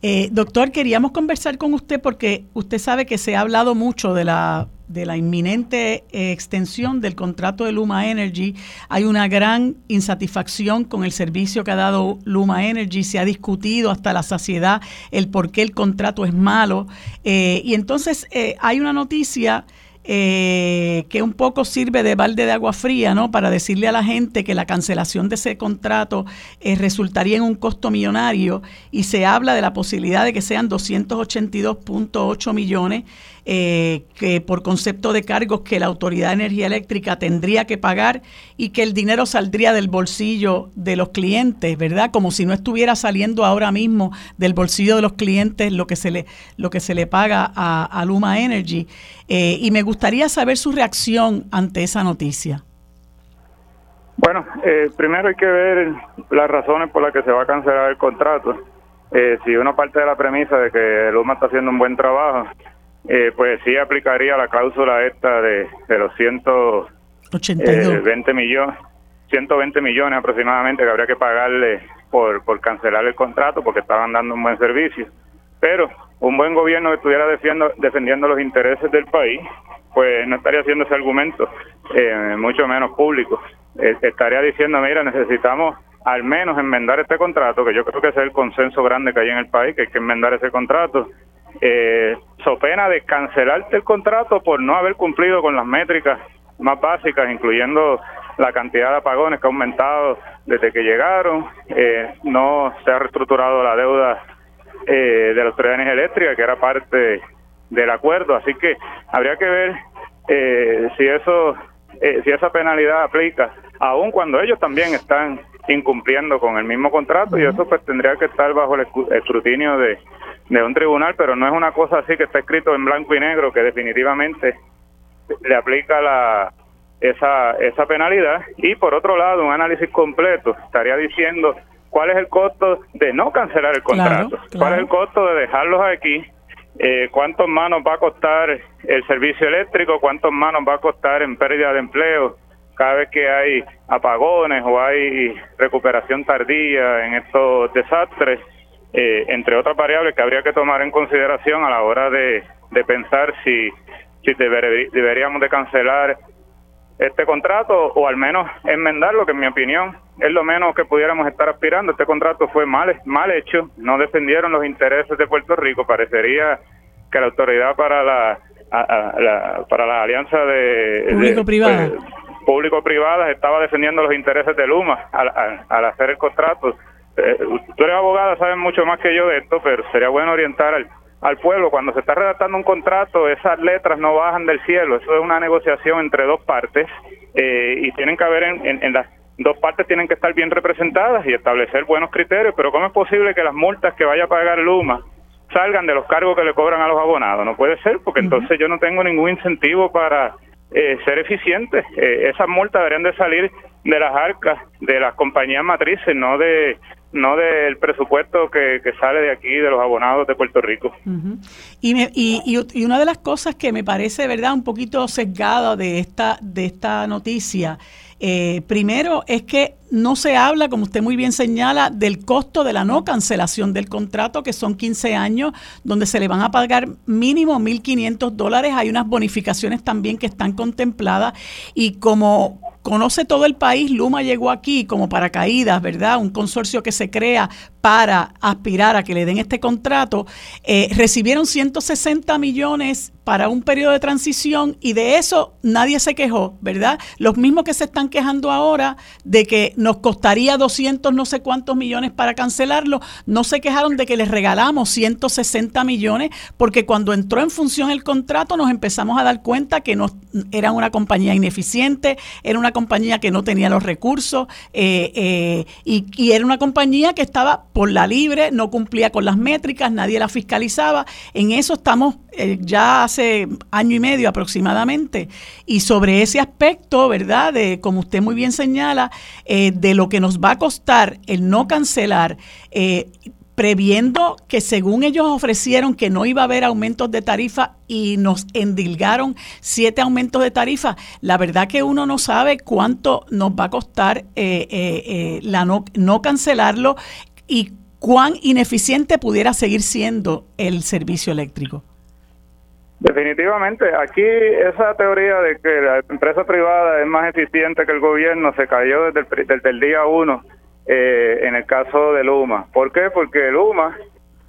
Eh, doctor, queríamos conversar con usted porque usted sabe que se ha hablado mucho de la, de la inminente eh, extensión del contrato de Luma Energy. Hay una gran insatisfacción con el servicio que ha dado Luma Energy. Se ha discutido hasta la saciedad el por qué el contrato es malo. Eh, y entonces hay una noticia eh, que un poco sirve de balde de agua fría, ¿no? Para decirle a la gente que la cancelación de ese contrato eh, resultaría en un costo millonario y se habla de la posibilidad de que sean 282.8 millones eh, que por concepto de cargos que la Autoridad de Energía Eléctrica tendría que pagar y que el dinero saldría del bolsillo de los clientes, ¿verdad? Como si no estuviera saliendo ahora mismo del bolsillo de los clientes lo que se le, lo que se le paga a, Luma Energy. Eh, y me gustaría saber su reacción ante esa noticia. Bueno, eh, primero hay que ver las razones por las que se va a cancelar el contrato. si una parte de la premisa de que Luma está haciendo un buen trabajo, eh, pues sí aplicaría la cláusula esta de, de los 120 millones, 120 millones aproximadamente que habría que pagarle por, por cancelar el contrato porque estaban dando un buen servicio. Pero un buen gobierno que estuviera defendiendo, defendiendo los intereses del país, pues no estaría haciendo ese argumento, eh, mucho menos público. Eh, estaría diciendo, mira, necesitamos al menos enmendar este contrato, que yo creo que ese es el consenso grande que hay en el país, que hay que enmendar ese contrato, eh, so pena de cancelarte el contrato por no haber cumplido con las métricas más básicas, incluyendo la cantidad de apagones que ha aumentado desde que llegaron, eh, no se ha reestructurado la deuda eh, de la Autoridad de Energía Eléctrica, que era parte del acuerdo, así que habría que ver eh, si eso, eh, si esa penalidad aplica, aun cuando ellos también están incumpliendo con el mismo contrato y eso pues tendría que estar bajo el escrutinio de, de un tribunal, pero no es una cosa así que está escrito en blanco y negro que definitivamente le aplica la esa esa penalidad. Y por otro lado un análisis completo estaría diciendo cuál es el costo de no cancelar el contrato, cuál es el costo de dejarlos aquí, eh, cuántos más nos va a costar el servicio eléctrico, cuántos más nos va a costar en pérdida de empleo cada vez que hay apagones o hay recuperación tardía en estos desastres, eh, entre otras variables que habría que tomar en consideración a la hora de, de pensar si, si deberíamos de cancelar este contrato o al menos enmendarlo, que en mi opinión es lo menos que pudiéramos estar aspirando. Este contrato fue mal, mal hecho, no defendieron los intereses de Puerto Rico. Parecería que la autoridad para la, para la alianza de público-privada pues, público-privadas estaba defendiendo los intereses de Luma al, al, hacer el contrato. Eh, tú eres abogada, sabes mucho más que yo de esto, pero sería bueno orientar al, al pueblo. Cuando se está redactando un contrato, esas letras no bajan del cielo. Eso es una negociación entre dos partes eh, y tienen que haber en, las dos partes tienen que estar bien representadas y establecer buenos criterios. Pero ¿cómo es posible que las multas que vaya a pagar Luma salgan de los cargos que le cobran a los abonados? No puede ser, porque entonces yo no tengo ningún incentivo para eh, ser eficiente. Eh, esas multas deberían de salir de las arcas de las compañías matrices, no de no del presupuesto que, sale de aquí, de los abonados de Puerto Rico. y, y, y, una de las cosas que me parece, ¿verdad?, un poquito sesgada de esta, de esta noticia, eh, primero es que no se habla, como usted muy bien señala, del costo de la no cancelación del contrato, que son 15 años, donde se le van a pagar mínimo 1.500 dólares. Hay unas bonificaciones también que están contempladas y como conoce todo el país, Luma llegó aquí como paracaídas, ¿verdad? Un consorcio que se crea para aspirar a que le den este contrato. Eh, recibieron 160 millones para un periodo de transición y de eso nadie se quejó, ¿verdad? Los mismos que se están quejando ahora de que nos costaría 200 no sé cuántos millones para cancelarlo, no se quejaron de que les regalamos 160 millones porque cuando entró en función el contrato nos empezamos a dar cuenta que no, era una compañía ineficiente, era una compañía que no tenía los recursos eh, eh, y, y era una compañía que estaba por la libre, no cumplía con las métricas, nadie la fiscalizaba. En eso estamos eh, ya hace año y medio aproximadamente. Y sobre ese aspecto, ¿verdad? De, como usted muy bien señala, eh, de lo que nos va a costar el no cancelar, eh, previendo que según ellos ofrecieron que no iba a haber aumentos de tarifa y nos endilgaron siete aumentos de tarifa, la verdad que uno no sabe cuánto nos va a costar la no, no cancelarlo y cuán ineficiente pudiera seguir siendo el servicio eléctrico. Definitivamente, aquí esa teoría de que la empresa privada es más eficiente que el gobierno se cayó desde el, desde el día uno eh, en el caso de Luma. ¿Por qué? Porque Luma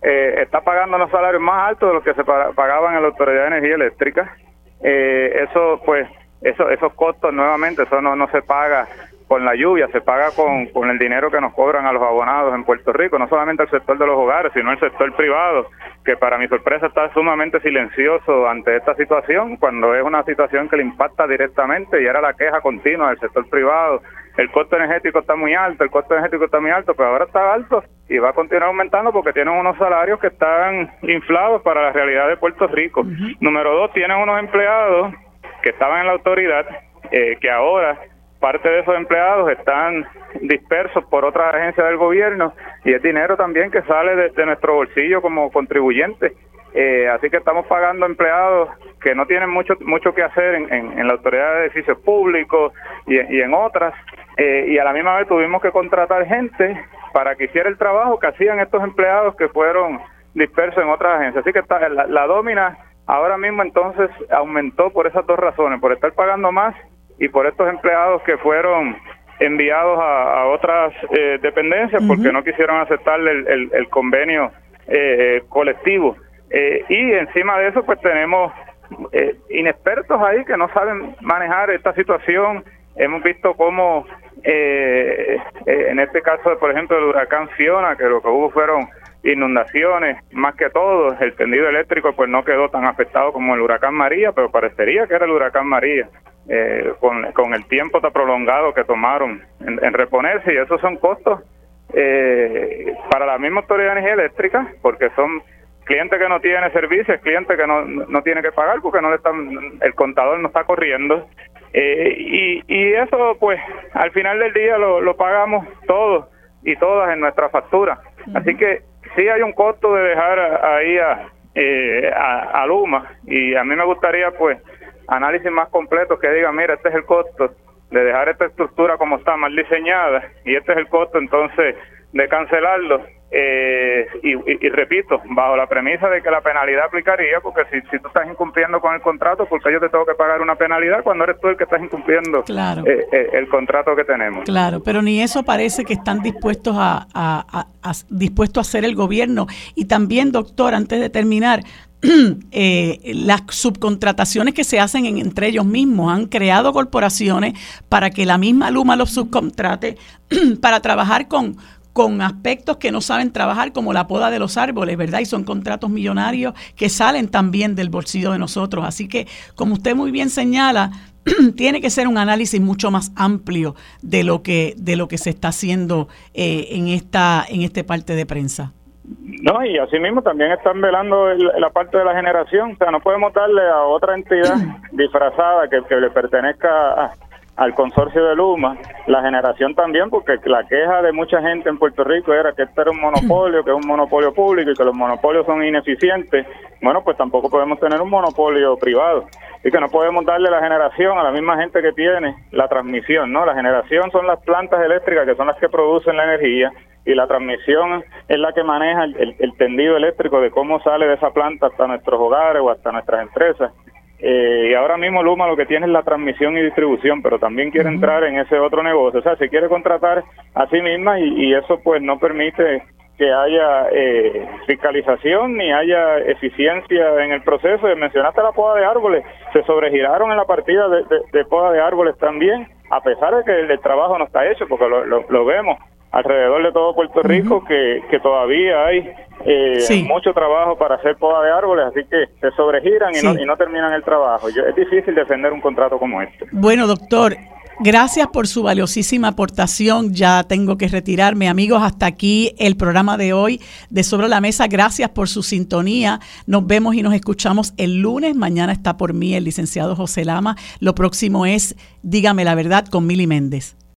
eh, está pagando los salarios más altos de los que se pagaban en la Autoridad de Energía Eléctrica. Eh, eso, pues, eso, esos costos nuevamente, eso no, no se paga con la lluvia, se paga con, con el dinero que nos cobran a los abonados en Puerto Rico, no solamente el sector de los hogares, sino el sector privado, que para mi sorpresa está sumamente silencioso ante esta situación, cuando es una situación que le impacta directamente y era la queja continua del sector privado. El costo energético está muy alto, el costo energético está muy alto, pero ahora está alto y va a continuar aumentando porque tienen unos salarios que están inflados para la realidad de Puerto Rico. Número dos, tienen unos empleados que estaban en la autoridad, eh, que ahora parte de esos empleados están dispersos por otras agencias del gobierno y es dinero también que sale de, nuestro bolsillo como contribuyentes. Eh, así que estamos pagando empleados que no tienen mucho mucho que hacer en, en, la autoridad de edificios públicos y, en otras. Eh, y a la misma vez tuvimos que contratar gente para que hiciera el trabajo que hacían estos empleados que fueron dispersos en otras agencias. Así que está, la, la ahora mismo entonces aumentó por esas dos razones, por estar pagando más y por estos empleados que fueron enviados a, otras eh, dependencias porque no quisieron aceptar el, el, convenio eh, colectivo. Eh, y encima de eso, pues tenemos inexpertos ahí que no saben manejar esta situación. Hemos visto cómo, en este caso, por ejemplo, el huracán Fiona, que lo que hubo fueron inundaciones, más que todo, el tendido eléctrico pues no quedó tan afectado como el huracán María, pero parecería que era el huracán María. Eh, con, el tiempo tan prolongado que tomaron en, reponerse y esos son costos eh, para la misma autoridad de energía eléctrica porque son clientes que no tienen servicios, clientes que no, no tiene que pagar porque no le están, el contador no está corriendo eh, y, y eso pues al final del día lo, lo pagamos todos y todas en nuestra factura. Así que sí hay un costo de dejar ahí a, a, a Luma y a mí me gustaría pues análisis más completos que digan, mira, este es el costo de dejar esta estructura como está mal diseñada y este es el costo entonces de cancelarlo. Eh, y, repito, bajo la premisa de que la penalidad aplicaría, porque si, si tú estás incumpliendo con el contrato, porque yo te tengo que pagar una penalidad cuando eres tú el que estás incumpliendo eh, eh, el contrato que tenemos. Claro, pero ni eso parece que están dispuestos a, a, a, dispuestos a hacer el gobierno. Y también, doctor, antes de terminar, <clears throat> Eh, las subcontrataciones que se hacen entre ellos mismos. Han creado corporaciones para que la misma Luma los subcontrate <clears throat> para trabajar con, con aspectos que no saben trabajar, como la poda de los árboles, ¿verdad? Y son contratos millonarios que salen también del bolsillo de nosotros. Así que, como usted muy bien señala, <clears throat> tiene que ser un análisis mucho más amplio de lo que, de lo que se está haciendo eh, en, esta, en este parte de prensa. No, y así mismo también están velando la parte de la generación. O sea, no podemos darle a otra entidad <clears throat> disfrazada que, que le pertenezca al consorcio de Luma, la generación también, porque la queja de mucha gente en Puerto Rico era que este era un monopolio, que es un monopolio público y que los monopolios son ineficientes. Bueno, pues tampoco podemos tener un monopolio privado y que no podemos darle la generación a la misma gente que tiene la transmisión, ¿no? La generación son las plantas eléctricas que son las que producen la energía y la transmisión es la que maneja el, tendido eléctrico de cómo sale de esa planta hasta nuestros hogares o hasta nuestras empresas. Eh, y ahora mismo Luma lo que tiene es la transmisión y distribución, pero también quiere entrar en ese otro negocio. O sea, se quiere contratar a sí misma y, eso pues no permite que haya eh, fiscalización ni haya eficiencia en el proceso. Mencionaste la poda de árboles, se sobregiraron en la partida de, poda de árboles también, a pesar de que el, trabajo no está hecho, porque lo vemos alrededor de todo Puerto Rico que, que todavía hay eh, mucho trabajo para hacer poda de árboles, así que se sobregiran y, no, y no terminan el trabajo. es difícil defender un contrato como este. Bueno, doctor, Gracias por su valiosísima aportación. Ya tengo que retirarme. Amigos, hasta aquí el programa de hoy de Sobre la Mesa. Gracias por su sintonía. Nos vemos y nos escuchamos el lunes. Mañana está por mí el licenciado José Lama. Lo próximo es Dígame la verdad con Mili Méndez.